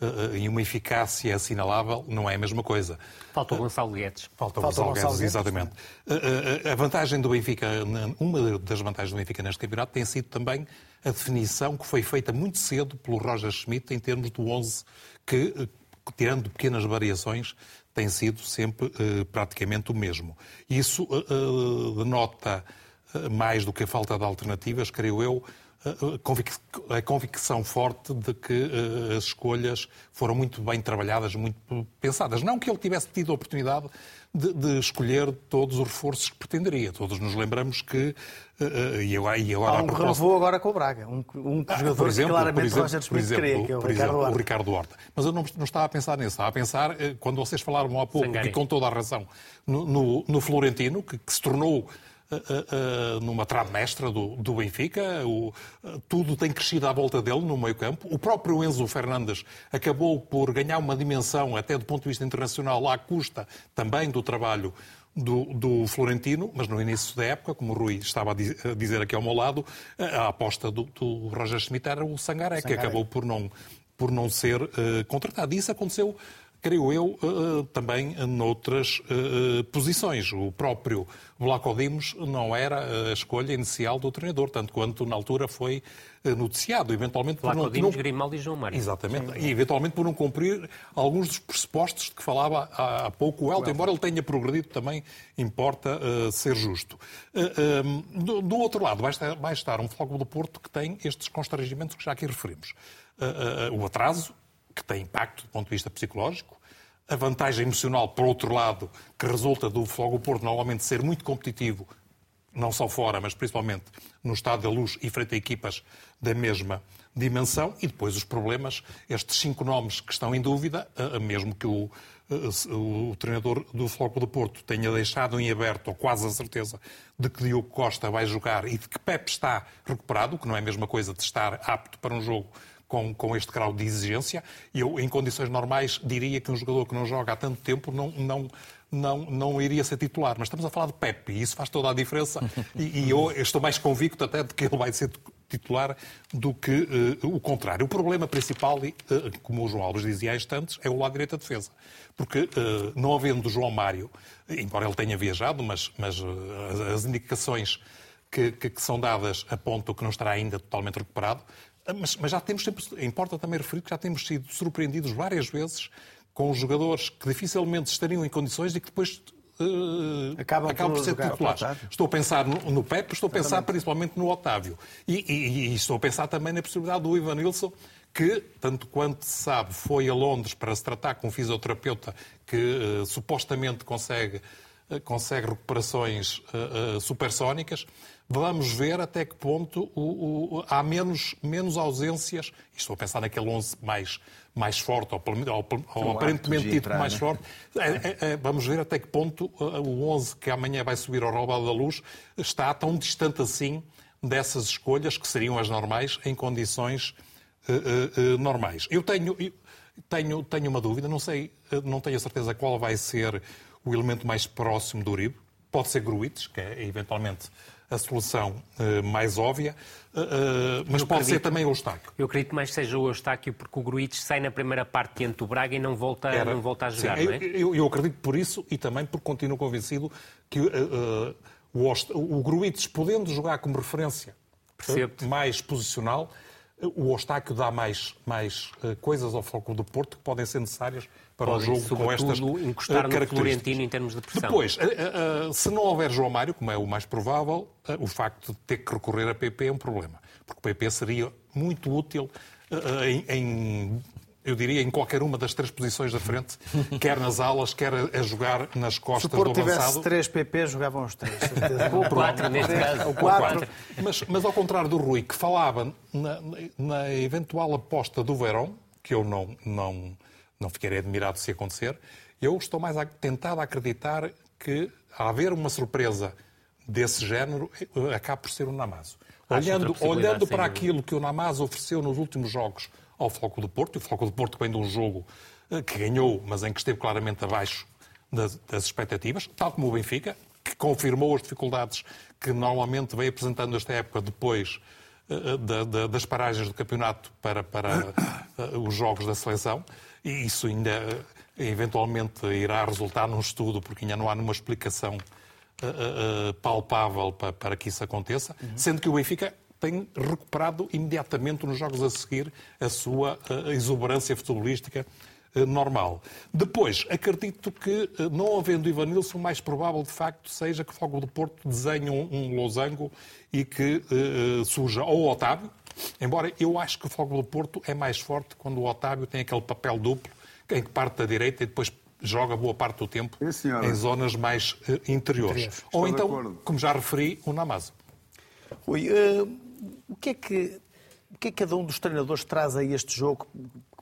uh, e uma eficácia assinalável, não é a mesma coisa. Falta o Gonçalo Guedes. Falta o Gonçalo, Gonçalo Guedes, Guedes, exatamente. Uh, uh, a vantagem do Benfica, uma das vantagens do Benfica neste campeonato tem sido também a definição que foi feita muito cedo pelo Roger Schmidt em termos do 11 que tirando pequenas variações, tem sido sempre uh, praticamente o mesmo. Isso uh, denota mais do que a falta de alternativas, creio eu, a convicção forte de que as escolhas foram muito bem trabalhadas, muito pensadas. Não que ele tivesse tido a oportunidade de, de, escolher todos os reforços que pretenderia. Todos nos lembramos que. Uh, e agora, e agora Há um renovou agora com o Braga. Um, um ah, jogador exemplo, que claramente exemplo, Roger Smith exemplo, queria, que é o Ricardo, exemplo, Horta. o Ricardo Horta. Mas eu não, não, estava a pensar nisso. Estava a pensar, uh, quando vocês falaram há pouco, e com toda a razão, no, no, no Florentino, que, que se tornou numa trave mestra do, do Benfica. O, tudo tem crescido à volta dele no meio-campo. O próprio Enzo Fernandes acabou por ganhar uma dimensão, até do ponto de vista internacional, à custa também do trabalho do, do, Florentino, mas no início da época, como o Rui estava a dizer aqui ao meu lado, a aposta do, do Roger Schmidt era o Sangaré, Sangaré, que acabou por não, por não ser uh, contratado. E isso aconteceu creio eu, eh, eh, também noutras eh, posições. O próprio Vlaco Dimos não era a escolha inicial do treinador, tanto quanto na altura foi noticiado, eventualmente por não... Dimos, Grimaldi e João Mário. Exatamente, Sim. e eventualmente por não cumprir alguns dos pressupostos de que falava há pouco o Elton, embora ele tenha progredido também, importa uh, ser justo. Uh, um, do, do, outro lado, vai estar, vai estar um Floco do Porto que tem estes constrangimentos que já aqui referimos. Uh, o atraso, que tem impacto do ponto de vista psicológico, a vantagem emocional, por outro lado, que resulta do Fogo Porto normalmente ser muito competitivo, não só fora, mas principalmente no estado da luz e frente a equipas da mesma dimensão, e depois os problemas, estes cinco nomes que estão em dúvida, mesmo que o, o treinador do Floco do Porto tenha deixado em aberto, ou quase a certeza, de que Diogo Costa vai jogar e de que Pepe está recuperado, que não é a mesma coisa de estar apto para um jogo com, com este grau de exigência. Eu, em condições normais, diria que um jogador que não joga há tanto tempo não, não, não, não iria ser titular. Mas estamos a falar de Pepe e isso faz toda a diferença. E, e eu estou mais convicto até de que ele vai ser titular do que uh, o contrário. O problema principal, uh, como o João Alves dizia há instantes, é o lado direito da defesa. Porque uh, não havendo João Mário, embora ele tenha viajado, mas, mas as indicações que, que, que, são dadas apontam que não estará ainda totalmente recuperado, mas, mas já temos sempre, importa também referir que já temos sido surpreendidos várias vezes com jogadores que dificilmente estariam em condições e que depois uh, acabam, acabam, por, ser titulares. Estou a pensar no, no Pepe, estou a pensar principalmente no Otávio. E, e, e, estou a pensar também na possibilidade do Ivan Nilsson, que, tanto quanto se sabe, foi a Londres para se tratar com um fisioterapeuta que uh, supostamente consegue, uh, consegue recuperações supersónicas. Vamos ver até que ponto o, o, há menos, menos ausências. Estou a pensar naquele 11 mais, mais forte, ou, ou, ou aparentemente dito mais né? forte. É, é, é, vamos ver até que ponto uh, o 11 que amanhã vai subir ao Robado da Luz está tão distante assim dessas escolhas, que seriam as normais, em condições uh, uh, normais. Eu tenho, tenho, tenho uma dúvida, não sei, não tenho a certeza qual vai ser o elemento mais próximo do Uribe. Pode ser Gruites, que é eventualmente a solução uh, mais óbvia, uh, uh, mas eu pode acredito, ser também o Eustáquio. Eu acredito mais que seja o Eustáquio, porque o Gruites sai na primeira parte diante do Braga e não volta, Era, não volta a jogar, sim, não é? Eu, eu, acredito por isso e também porque continuo convencido que o, o Gruites, podendo jogar como referência mais posicional, o Eustáquio dá mais, mais coisas ao foco do Porto que podem ser necessárias para Podem, o jogo com estas encostar no Florentino em termos de pressão. Depois, se não houver João Mário, como é o mais provável, o facto de ter que recorrer a PP é um problema. Porque o PP seria muito útil em, em eu diria, em qualquer uma das três posições da frente, quer nas alas, quer a, jogar nas costas do avançado. Se tivesse três PP, jogavam os três. Ou quatro, neste caso. Ou quatro. Mas, mas ao contrário do Rui, que falava na, na eventual aposta do Verão, que eu não, não, não ficarei admirado se acontecer. Eu estou mais tentado a acreditar que, a haver uma surpresa desse género, acaba por ser o Namazo. Olhando, olhando para aquilo que o Namazo ofereceu nos últimos jogos ao Floco do Porto, e o Floco do Porto vem de um jogo eh, que ganhou, mas em que esteve claramente abaixo das, das expectativas, tal como o Benfica, que confirmou as dificuldades que normalmente vem apresentando esta época depois das paragens do campeonato para, para uh, os jogos da seleção. E isso ainda eh, eventualmente irá resultar num estudo, porque ainda não há nenhuma explicação palpável para, para, que isso aconteça, uhum. sendo que o Benfica tem recuperado imediatamente nos jogos a seguir a sua exuberância futebolística normal. Depois, acredito que, não havendo Ivanilson, o mais provável, de facto, seja que o Fogo do Porto desenhe um, um losango e que uh, surja ou o Otávio, Embora eu acho que o Fogo do Porto é mais forte quando o Otávio tem aquele papel duplo, em que parte da direita e depois joga boa parte do tempo Sim, em zonas mais uh, interiores. Ou então, como já referi, o Namazo. Rui, uh, o, que é que, o que é que cada um dos treinadores traz a este jogo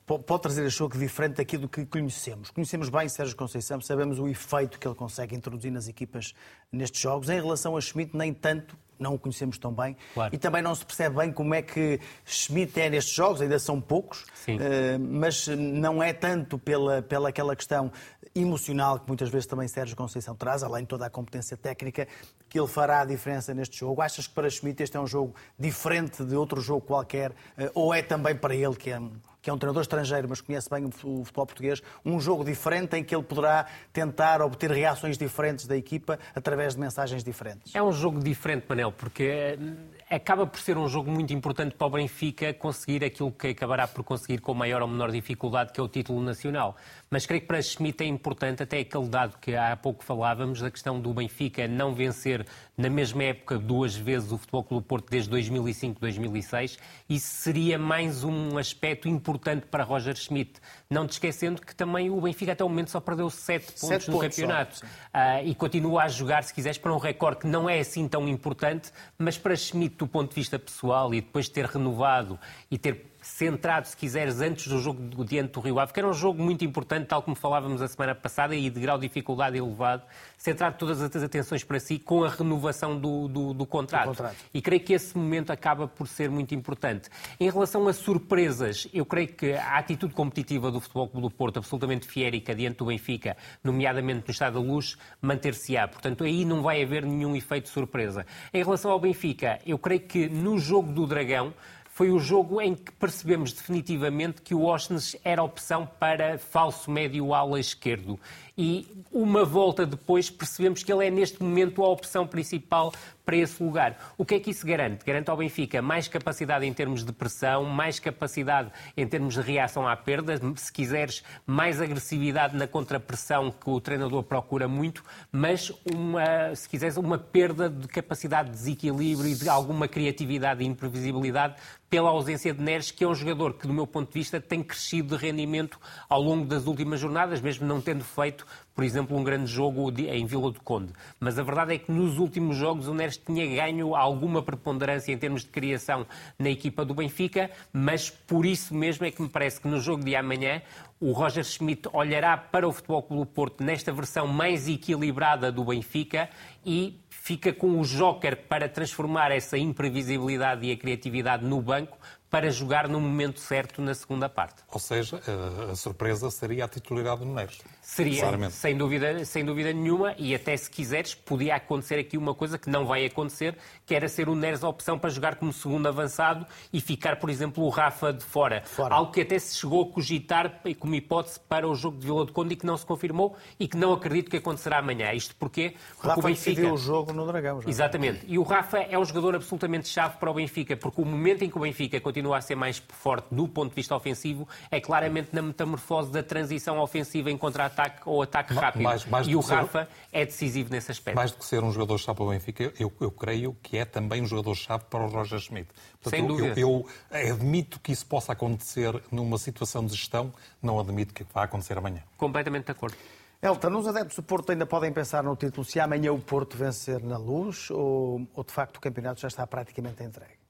pode trazer este jogo diferente daquilo que conhecemos. Conhecemos bem Sérgio Conceição, sabemos o efeito que ele consegue introduzir nas equipas nestes jogos. Em relação a Schmidt, nem tanto, não o conhecemos tão bem. Claro. E também não se percebe bem como é que Schmidt é nestes jogos, ainda são poucos, Sim. Eh, mas não é tanto pela, pela aquela questão emocional que muitas vezes também Sérgio Conceição traz, além de toda a competência técnica, que ele fará a diferença neste jogo. Achas que para Schmidt este é um jogo diferente de outro jogo qualquer, eh, ou é também para ele que é que é um treinador estrangeiro, mas conhece bem o futebol português, um jogo diferente em que ele poderá tentar obter reações diferentes da equipa através de mensagens diferentes. É um jogo diferente, Manel, porque eh, acaba por ser um jogo muito importante para o Benfica conseguir aquilo que acabará por conseguir com maior ou menor dificuldade, que é o título nacional. Mas creio que para Schmidt é importante, até aquele dado que há pouco falávamos, da questão do Benfica não vencer na mesma época duas vezes o Futebol Clube Porto desde 2005, 2006. Isso seria mais um aspecto importante para Roger Schmidt. Não te esquecendo que também o Benfica até o momento só perdeu sete pontos sete no pontos campeonato. Só, uh, e continua a jogar, se quiseres, para um recorde que não é assim tão importante, mas para Schmidt, do ponto de vista pessoal, e depois de ter renovado e ter centrado, se quiseres, antes do jogo diante do Rio Ave, que era um jogo muito importante, tal como falávamos a semana passada, e de grau de dificuldade elevado, centrar todas as atenções para si com a renovação do, do, do, contrato. do, contrato. E creio que esse momento acaba por ser muito importante. Em relação a surpresas, eu creio que a atitude competitiva do Futebol Clube do Porto, absolutamente fiérica diante do Benfica, nomeadamente no Estado da Luz, manter-se-á. Portanto, aí não vai haver nenhum efeito de surpresa. Em relação ao Benfica, eu creio que no jogo do Dragão, foi o jogo em que percebemos definitivamente que o Osnes era opção para falso médio ala esquerdo e uma volta depois percebemos que ele é neste momento a opção principal para esse lugar. O que é que isso garante? Garante ao Benfica mais capacidade em termos de pressão, mais capacidade em termos de reação à perda, se quiseres, mais agressividade na contrapressão que o treinador procura muito, mas uma, se quiseres, uma perda de capacidade de desequilíbrio e de alguma criatividade e imprevisibilidade pela ausência de Neres, que é um jogador que, do meu ponto de vista, tem crescido de rendimento ao longo das últimas jornadas, mesmo não tendo feito por exemplo, um grande jogo em Vila do Conde. Mas a verdade é que nos últimos jogos o Neres tinha ganho alguma preponderância em termos de criação na equipa do Benfica, mas por isso mesmo é que me parece que no jogo de amanhã o Roger Schmidt olhará para o Futebol Clube Porto nesta versão mais equilibrada do Benfica e fica com o joker para transformar essa imprevisibilidade e a criatividade no banco para jogar no momento certo na segunda parte. Ou seja, a, a surpresa seria a titularidade do Neres. Seria, sem dúvida, sem dúvida nenhuma, e até se quiseres, podia acontecer aqui uma coisa que não vai acontecer, que era ser o Neres a opção para jogar como segundo avançado e ficar, por exemplo, o Rafa de fora. fora. Algo que até se chegou a cogitar como hipótese para o jogo de Vila de Conde e que não se confirmou e que não acredito que acontecerá amanhã. Isto porquê? Porque Rafa o Benfica... o jogo no Dragão. Já. Exatamente. E o Rafa é um jogador absolutamente chave para o Benfica, porque o momento em que o Benfica continua a ser mais forte do ponto de vista ofensivo é claramente na metamorfose da transição ofensiva em contra-ataque ou ataque rápido. Mais, mais e o Rafa ser, é decisivo nesse aspecto. Mais do que ser um jogador-chave para o Benfica, eu, eu creio que é também um jogador-chave para o Roger Schmidt. Portanto, Sem dúvida. Eu, eu, admito que isso possa acontecer numa situação de gestão, não admito que vá acontecer amanhã. Completamente de acordo. Elton, os adeptos do Porto ainda podem pensar no título se amanhã o Porto vencer na luz ou, ou de facto o campeonato já está praticamente entregue?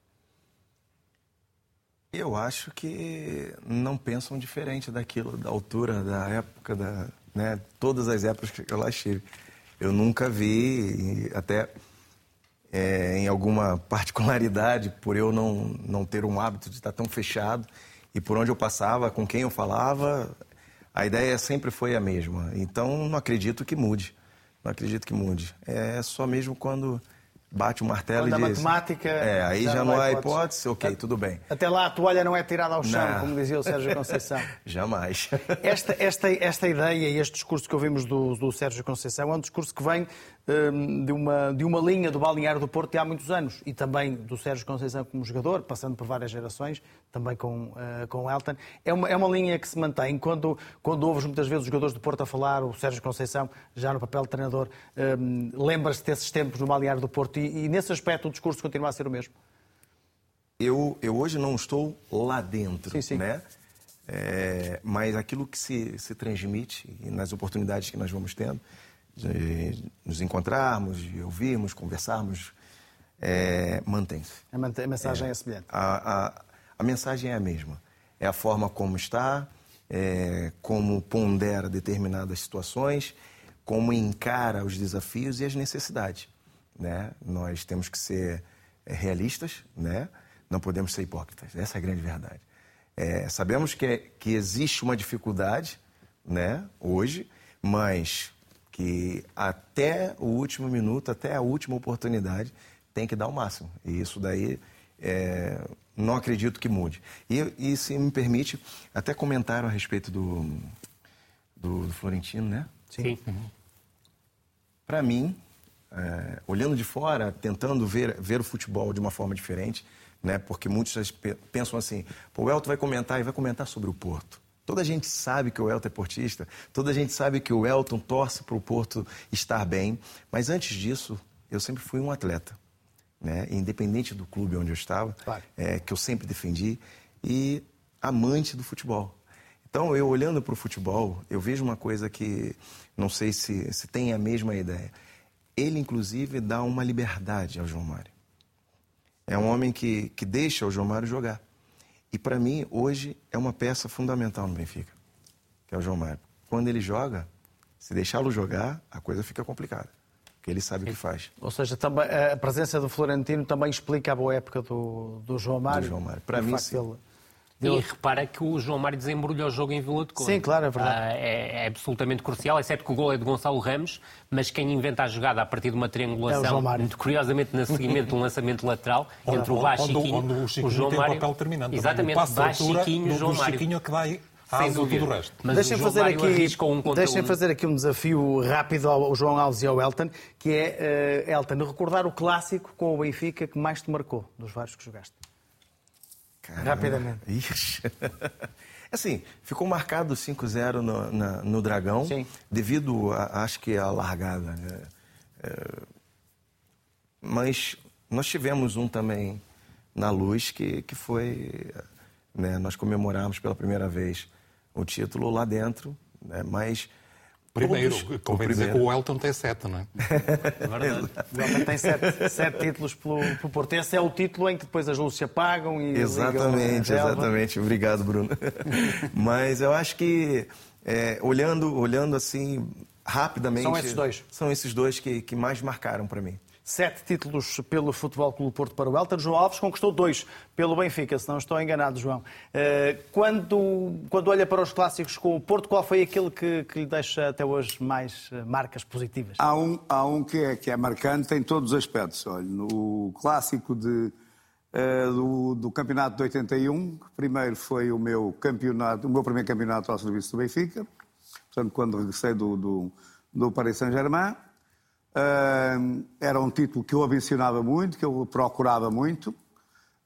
Eu acho que não pensam diferente daquilo, da altura, da época, da, né, todas as épocas que eu lá estive. Eu nunca vi, até é, em alguma particularidade, por eu não, não ter um hábito de estar tão fechado, e por onde eu passava, com quem eu falava, a ideia sempre foi a mesma. Então, não acredito que mude. Não acredito que mude. É só mesmo quando bate o martelo Quando e diz... matemática... É, aí já, já não há hipótese, hipótese ok, tudo bem. Até lá a toalha não é tirada ao chão, não. como dizia o Sérgio Conceição. Jamais. Esta, esta, esta ideia e este discurso que ouvimos do, do Sérgio Conceição é um discurso que vem de, uma, de uma linha do balneário do Porto de há muitos anos e também do Sérgio Conceição como jogador, passando por várias gerações, também com, uh, com o Elton. É uma, é uma linha que se mantém. Quando, quando ouves muitas vezes os jogadores do Porto a falar, o Sérgio Conceição, já no papel de treinador, um, lembra-se desses tempos no balneário do Porto e, e nesse aspecto o discurso continua a ser o mesmo? Eu, eu hoje não estou lá dentro, sim, sim. né? É, mas aquilo que se, se transmite nas oportunidades que nós vamos tendo, de nos encontrarmos, de ouvirmos, conversarmos, é, mantém-se. A, mensagem é, é semelhante. A, a, a, mensagem é a mesma. É a forma como está, é, como pondera determinadas situações, como encara os desafios e as necessidades. Né? Nós temos que ser é, realistas, né? não podemos ser hipócritas. Essa é a grande verdade. É, sabemos que, é, que existe uma dificuldade né, hoje, mas que até o último minuto, até a última oportunidade, tem que dar o máximo. E isso daí é, não acredito que mude. E, e, se me permite, até comentaram a respeito do, do, do Florentino, né? Sim. Uhum. Para mim, é, olhando de fora, tentando ver, ver o futebol de uma forma diferente, né? Porque muitos pensam assim, o Elton vai comentar e vai comentar sobre o Porto. Toda a gente sabe que o Elton é portista, toda a gente sabe que o Elton torce para o Porto estar bem, mas antes disso, eu sempre fui um atleta, né? independente do clube onde eu estava, claro. é, que eu sempre defendi, e amante do futebol. Então, eu olhando para o futebol, eu vejo uma coisa que não sei se, se tem a mesma ideia. Ele, inclusive, dá uma liberdade ao João Mário. É um homem que, que deixa o João Mário jogar. E para mim, hoje, é uma peça fundamental no Benfica, que é o João Mário. Quando ele joga, se deixá-lo jogar, a coisa fica complicada. Porque ele sabe o que faz. Ou seja, também, a presença do Florentino também explica a boa época do, do João Mário. Do João Mário. Para mim, sim. Ele... E repara que o João Mário desembrulha o jogo em Vila de Conde. Sim, claro, é verdade. Ah, é, é, absolutamente crucial, exceto que o gol é de Gonçalo Ramos, mas quem inventa a jogada a partir de uma triangulação, é muito curiosamente no seguimento de um lançamento lateral, entre o Bá Chiquinho, onde, onde o, Chiquinho o João Mário... papel determinante. Exatamente, Bá Chiquinho, João Mário. Chiquinho é que vai sem dúvida. Resto. Mas deixem fazer, aqui, um deixem fazer aqui um desafio rápido ao João Alves e ao Elton, que é, uh, Elton, recordar o clássico com o Benfica que mais te marcou dos vários que jogaste. Caramba. Rapidamente. Ixi. Assim, ficou marcado 5-0 no, no, Dragão, Sim. devido, a, acho que, à largada. Né? É, mas nós tivemos um também na luz que, que foi. Né, nós comemoramos pela primeira vez o título lá dentro, né, mas Primeiro, convém dizer que o Elton tem sete, não é? é verdade. o Elton tem sete, sete títulos pelo, pelo Porto. Esse é o título em que depois as luzes se apagam e. Exatamente, exatamente. Obrigado, Bruno. Mas eu acho que, é, olhando, olhando assim, rapidamente. São esses dois. São esses dois que, que mais marcaram para mim. Sete títulos pelo Futebol Clube Porto para o Elter. João Alves conquistou dois pelo Benfica, se não estou enganado, João. Eh, quando, quando olha para os clássicos com o Porto, qual foi aquele que, que lhe deixa até hoje mais eh, marcas positivas? Há um, há um que, é, que é marcante em todos os aspectos. Olha, no clássico de, uh, do, do, campeonato de 81, primeiro foi o meu campeonato, o meu primeiro campeonato ao serviço do Benfica, portanto, quando regressei do, do, do Paris Saint-Germain. Uh, era um título que eu ambicionava muito, que eu procurava muito.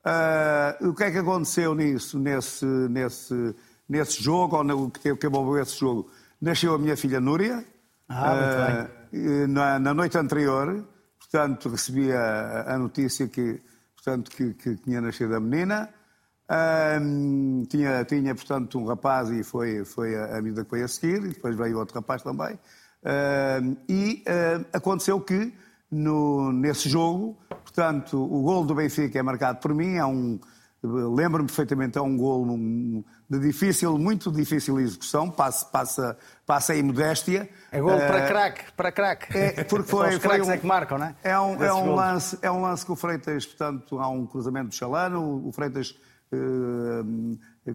Uh, o que é que aconteceu nisso, nesse, nesse, nesse jogo, ou no, que acabou esse jogo? Nasceu a minha filha Núria, ah, uh, na, na, noite anterior, portanto, recebi a, a notícia que, portanto, que, que, tinha nascido a menina. tinha, tinha, portanto, um rapaz e foi, foi a, a medida que foi a seguir, e depois veio outro rapaz também. Uh, e uh, aconteceu que no, nesse jogo, portanto, o gol do Benfica é marcado por mim, é um, lembro-me perfeitamente, é um gol de difícil, muito difícil execução, passa, passa, passa aí modéstia. É gol uh, para craque, para craque. É, porque foi, os foi um, é que marcam, não é? É um, é um lance, é um lance que o Freitas, portanto, há um cruzamento do Chalano, o Freitas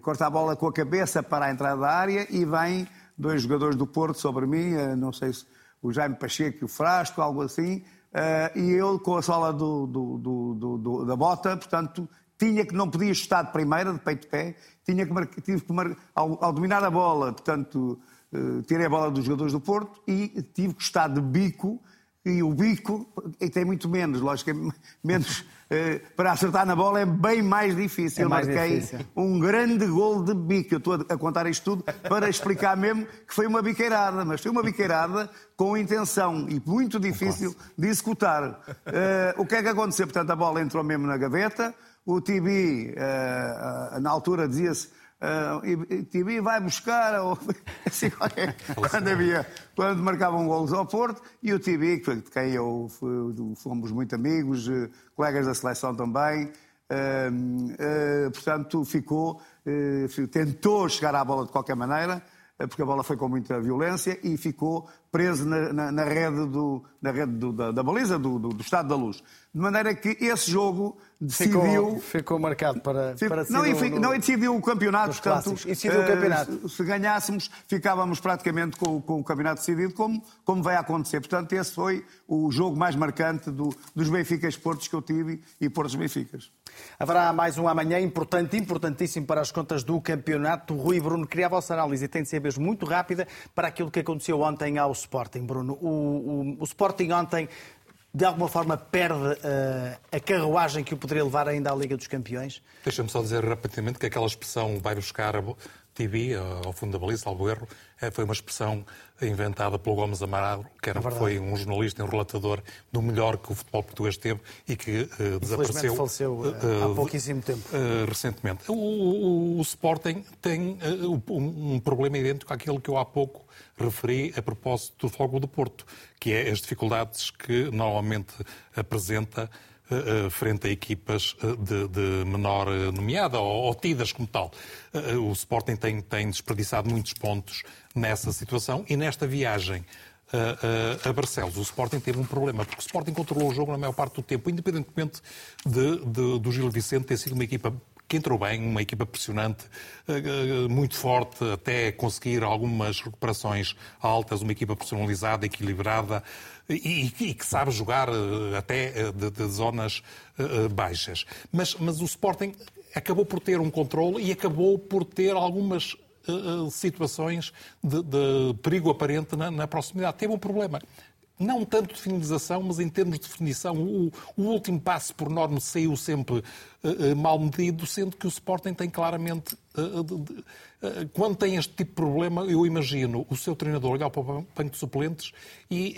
corta a bola com a cabeça para a entrada da área e vem dois jogadores do Porto sobre mim, eh, não sei se o Jaime Pacheco e o Frasco, algo assim, eh, e eu com a sola do, do, do, da bota, portanto, tinha que não podia chutar de primeira, de peito pé, tinha que, tive que ao, ao, dominar a bola, portanto, eh, tirei a bola dos jogadores do Porto e tive que estar de bico, e o bico tem muito menos, logicamente, menos eh, para acertar na bola é bem mais difícil. É mais Marquei difícil. um grande gol de bico. Eu estou a contar isto tudo para explicar mesmo que foi uma biqueirada, mas foi uma biqueirada com intenção e muito difícil de executar. Uh, o que é que aconteceu? Portanto, a bola entrou mesmo na gaveta. O Tibi, uh, uh, na altura, dizia-se Uh, e, Tibi vai buscar, ou, assim, quando, havia, quando marcavam golos ao Porto, e o Tibi, de quem eu fomos muito amigos, uh, colegas da seleção também, uh, portanto, ficou, tentou chegar à bola de qualquer maneira, porque a bola foi com muita violência e ficou preso na, na, na rede, do, na rede do, da, da, baliza do, do, do Estado da Luz. De maneira que esse jogo decidiu. Ficou, ficou marcado para, para não, e, no, não, e decidiu o campeonato. Portanto, decidiu o campeonato. Uh, se, se, ganhássemos, ficávamos praticamente com, com, o campeonato decidido, como, como vai acontecer. Portanto, esse foi o jogo mais marcante do, dos Benficas Portos que eu tive e Portos Benficas. Haverá mais um amanhã importante, importantíssimo para as contas do campeonato. Rui Bruno, queria a vossa análise e tem de ser mesmo muito rápida para aquilo que aconteceu ontem ao Sporting, Bruno. O, o, o Sporting ontem de alguma forma perde uh, a carruagem que o poderia levar ainda à Liga dos Campeões? Deixa-me só dizer rapidamente que aquela expressão vai buscar TV, ao fundo da baliza, ao erro, é, foi uma expressão inventada pelo Gomes Amarado, que era, é foi um jornalista, um relatador do melhor que o futebol português teve e que uh, desapareceu. faleceu uh, há pouquíssimo tempo. Uh, recentemente. O, o, o, Sporting tem um, um problema idêntico àquele que eu há pouco referi a propósito do Fogo do Porto, que é as dificuldades que normalmente apresenta eh, frente a equipas eh, de, de menor nomeada ou, ou, tidas como tal. O Sporting tem, tem desperdiçado muitos pontos nessa situação e nesta viagem a, a, Barcelos. O Sporting teve um problema, porque o Sporting controlou o jogo na maior parte do tempo, independentemente de, de, do Gil Vicente ter sido uma equipa que entrou bem, uma equipa pressionante, muito forte, até conseguir algumas recuperações altas, uma equipa personalizada, equilibrada, e, que sabe jogar eh, até eh, de, zonas baixas. Mas, mas o Sporting acabou por ter um controle e acabou por ter algumas situações de, de, perigo aparente na, na proximidade. Teve um problema não tanto de finalização, mas em termos de definição, o, o último passo por norma saiu sempre uh, mal medido, sendo que o Sporting tem claramente. Uh, de, de, uh, quando tem este tipo de problema, eu imagino o seu treinador olhar para o banco de suplentes e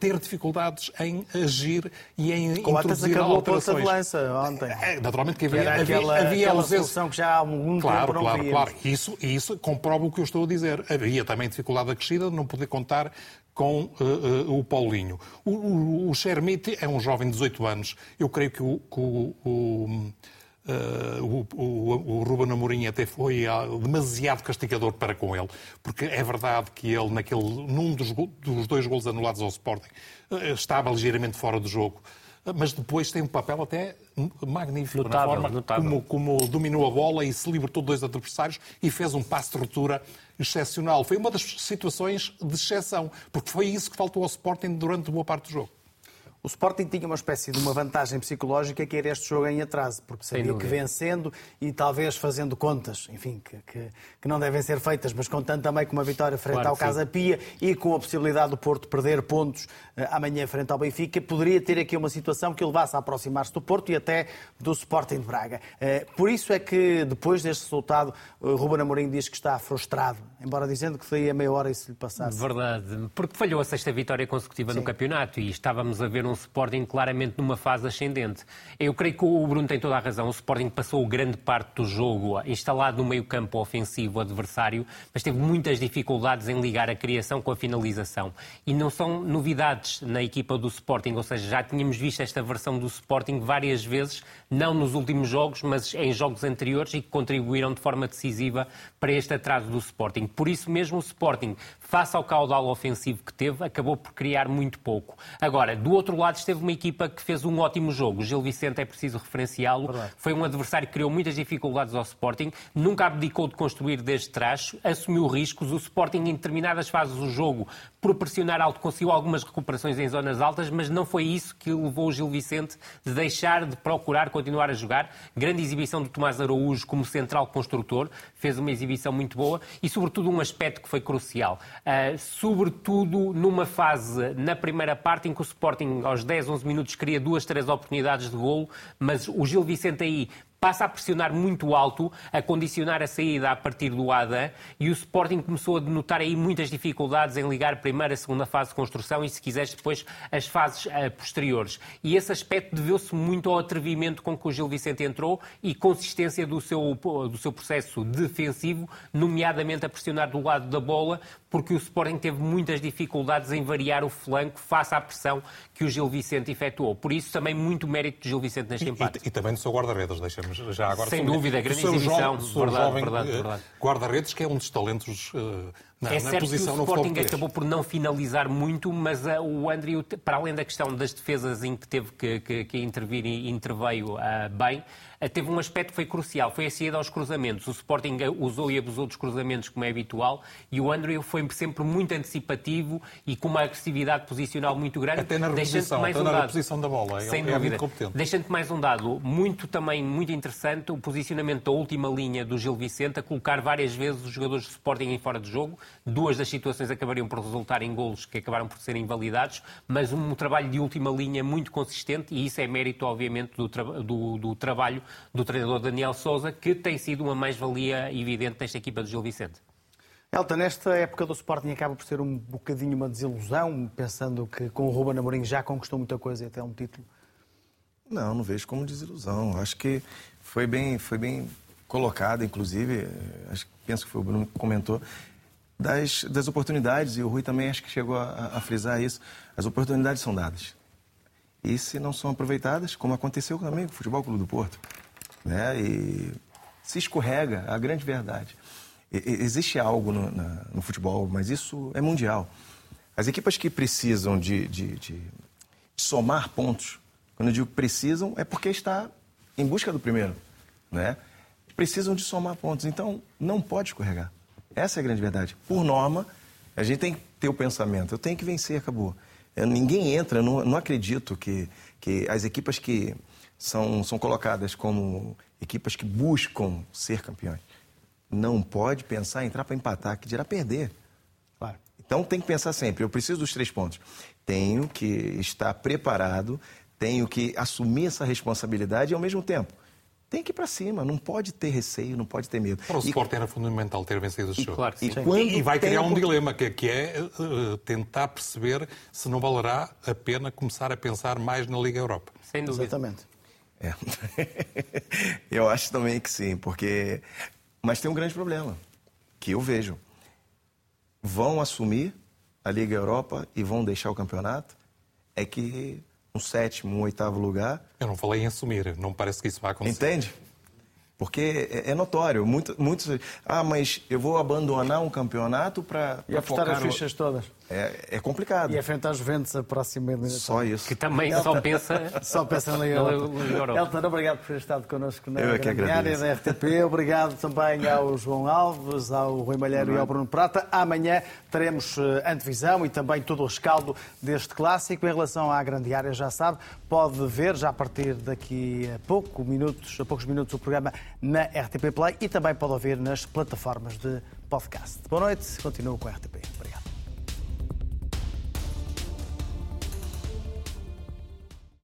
ter dificuldades em agir e em Com introduzir acabou alterações. a ponta de lança ontem. É, naturalmente que havia, que havia, aquela, havia aquela que já há algum claro, tempo não claro, víamos. claro. Isso, isso comprova o que eu estou a dizer. Havia também dificuldade acrescida de não poder contar com uh, uh, o Paulinho. O, o, o Shermite é um jovem de 18 anos. Eu creio que o, que o, o Uh, o, o, o Ruben Amorim até foi uh, demasiado castigador para com ele, porque é verdade que ele, naquele, num dos, dos dois golos anulados ao Sporting, estava ligeiramente fora do jogo. mas depois tem um papel até magnífico notável, na forma notável. Como, como dominou a bola e se libertou de dois adversários e fez um passo de ruptura excepcional. Foi uma das situações de exceção, porque foi isso que faltou ao Sporting durante boa parte do jogo. O Sporting tinha uma espécie de uma vantagem psicológica que era este jogo em atraso, porque sabia que vencendo e talvez fazendo contas, enfim, que, que- que não devem ser feitas, mas contando também com uma vitória frente Claro ao sim. Casa Pia e com a possibilidade do Porto perder pontos eh, amanhã frente ao Benfica, poderia ter aqui uma situação que o levasse a aproximar-se do Porto e até do Sporting de Braga. Eh, Por isso é que depois deste resultado, eh, Ruben Amorim diz que está frustrado, embora dizendo que daí a meia hora isso lhe passasse. Verdade, porque falhou a sexta vitória consecutiva no campeonato e estávamos a ver um Sporting claramente numa fase ascendente. Eu creio que o Bruno tem toda a razão. O Sporting passou grande parte do jogo instalado no meio-campo ofensivo adversário, mas teve muitas dificuldades em ligar a criação com a finalização. E não são novidades na equipa do Sporting, ou seja, já tínhamos visto esta versão do Sporting várias vezes, não nos últimos jogos, mas em jogos anteriores e que contribuíram de forma decisiva para este atraso do Sporting. Por isso mesmo o Sporting, face ao caudal ofensivo que teve, acabou por criar muito pouco. Agora, do outro lado esteve uma equipa que fez um ótimo jogo. O Gil Vicente é preciso referenciá-lo. Foi um adversário que criou muitas dificuldades ao Sporting, nunca abdicou de construir desde trás, assumiu riscos. O Sporting, em determinadas fases do jogo, por pressionar alto, conseguiu algumas recuperações em zonas altas, mas não foi isso que levou o Gil Vicente de deixar de procurar continuar a jogar. Grande exibição do Tomás Araújo como central construtor, fez uma exibição muito boa e, sobretudo, um aspecto que foi crucial. Ah, sobretudo numa fase, na primeira parte, em que o Sporting, aos 10, 11 minutos, cria duas, três oportunidades de golo, mas o Gil Vicente aí passa a pressionar muito alto, a condicionar a saída a partir do Adam e o Sporting começou a denotar aí muitas dificuldades em ligar a primeira e a segunda fase de construção e, se quiseres, depois as fases eh, posteriores. E esse aspecto deveu-se muito ao atrevimento com que o Gil Vicente entrou e consistência do seu, do seu processo defensivo, nomeadamente a pressionar do lado da bola, porque o Sporting teve muitas dificuldades em variar o flanco face à pressão que o Gil Vicente efetuou. Por isso, também muito mérito do Gil Vicente neste E, empate. e- e também do seu guarda-redes, já agora Sem dúvida, grande exibição. seu Verdade, jovem verdade, eh, verdade. guarda-redes, que é um dos talentos eh, na, É certo que o Sporting acabou por não finalizar muito, mas ah, o Andrew, para além da questão das defesas em que teve que, que- que intervir e interveio ah, bem, teve um aspecto que foi crucial, foi a saída aos cruzamentos. O Sporting usou e abusou dos cruzamentos como é habitual e o Andrew foi sempre muito anticipativo e com uma agressividade posicional muito grande. Até na reposição, mais até um na dado. reposição da bola. Sem Ele é dúvida. muito competente. Deixando-te mais um dado muito também muito interessante, o posicionamento da última linha do Gil Vicente, a colocar várias vezes os jogadores do Sporting em fora de jogo. Duas das situações acabariam por resultar em golos que acabaram por serem invalidados, mas um trabalho de última linha muito consistente e isso é mérito, obviamente, do, tra- do- do trabalho do treinador Daniel Souza, que tem sido uma mais-valia evidente nesta equipa do Gil Vicente. Elton, nesta época do Sporting acaba por ser um bocadinho uma desilusão, pensando que com o Ruben Amorim já conquistou muita coisa e até um título. Não, não vejo como desilusão. Acho que foi bem, foi bem colocado, inclusive, eh, acho, penso que foi o Bruno que comentou, das, das oportunidades, e o Rui também acho que chegou a, a frisar isso. As oportunidades são dadas. E se não são aproveitadas, como aconteceu também com o Futebol Clube do Porto, né? E se escorrega, a grande verdade. E- existe algo no, na- no futebol, mas isso é mundial. As equipas que precisam de, de- de somar pontos, quando eu digo precisam, é porque está em busca do primeiro, né? Precisam de somar pontos, então não pode escorregar. Essa é a grande verdade. Por norma, a gente tem que ter o pensamento, eu tenho que vencer, acabou. Eu- ninguém entra, não, não acredito que, que as equipas que são, são colocadas como equipas que buscam ser campeões, não pode pensar em entrar para empatar, que dirá perder. Claro. Então tem que pensar sempre, eu preciso dos três pontos. Tenho que estar preparado, tenho que assumir essa responsabilidade e ao mesmo tempo tem que ir para cima, não pode ter receio, não pode ter medo. Para o E- Sport era fundamental ter vencido esse jogo. Claro que e quando E vai criar um dilema, que, que é eh, tentar perceber se não valerá a pena começar a pensar mais na Liga Europa. Sem dúvida. Exatamente. É. eu acho também que sim, porque. Mas tem um grande problema, que eu vejo. Vão assumir a Liga Europa e vão deixar o campeonato? É que um sétimo, um oitavo lugar Eu não falei em assumir, não parece que isso vai acontecer. Entende? Porque é, é notório. Muito, muitos. Ah, mas eu vou abandonar um campeonato para. E apostar as fichas todas. É, é complicado. E enfrentar os Juventus a próxima Só isso. Que também só pensa... Só pensa na Europa. Elton, obrigado por ter estado connosco na Eu é grande área da RTP. Obrigado também ao João Alves, ao Rui Malheiro e ao Bruno Prata. Amanhã teremos eh, antevisão e também todo o rescaldo deste clássico. Em relação à grande área, já sabe, pode ver já a partir daqui a, pouco minutos, a poucos minutos o programa na RTP Play e também pode ouvir nas plataformas de podcast. Boa noite, continuo com a RTP.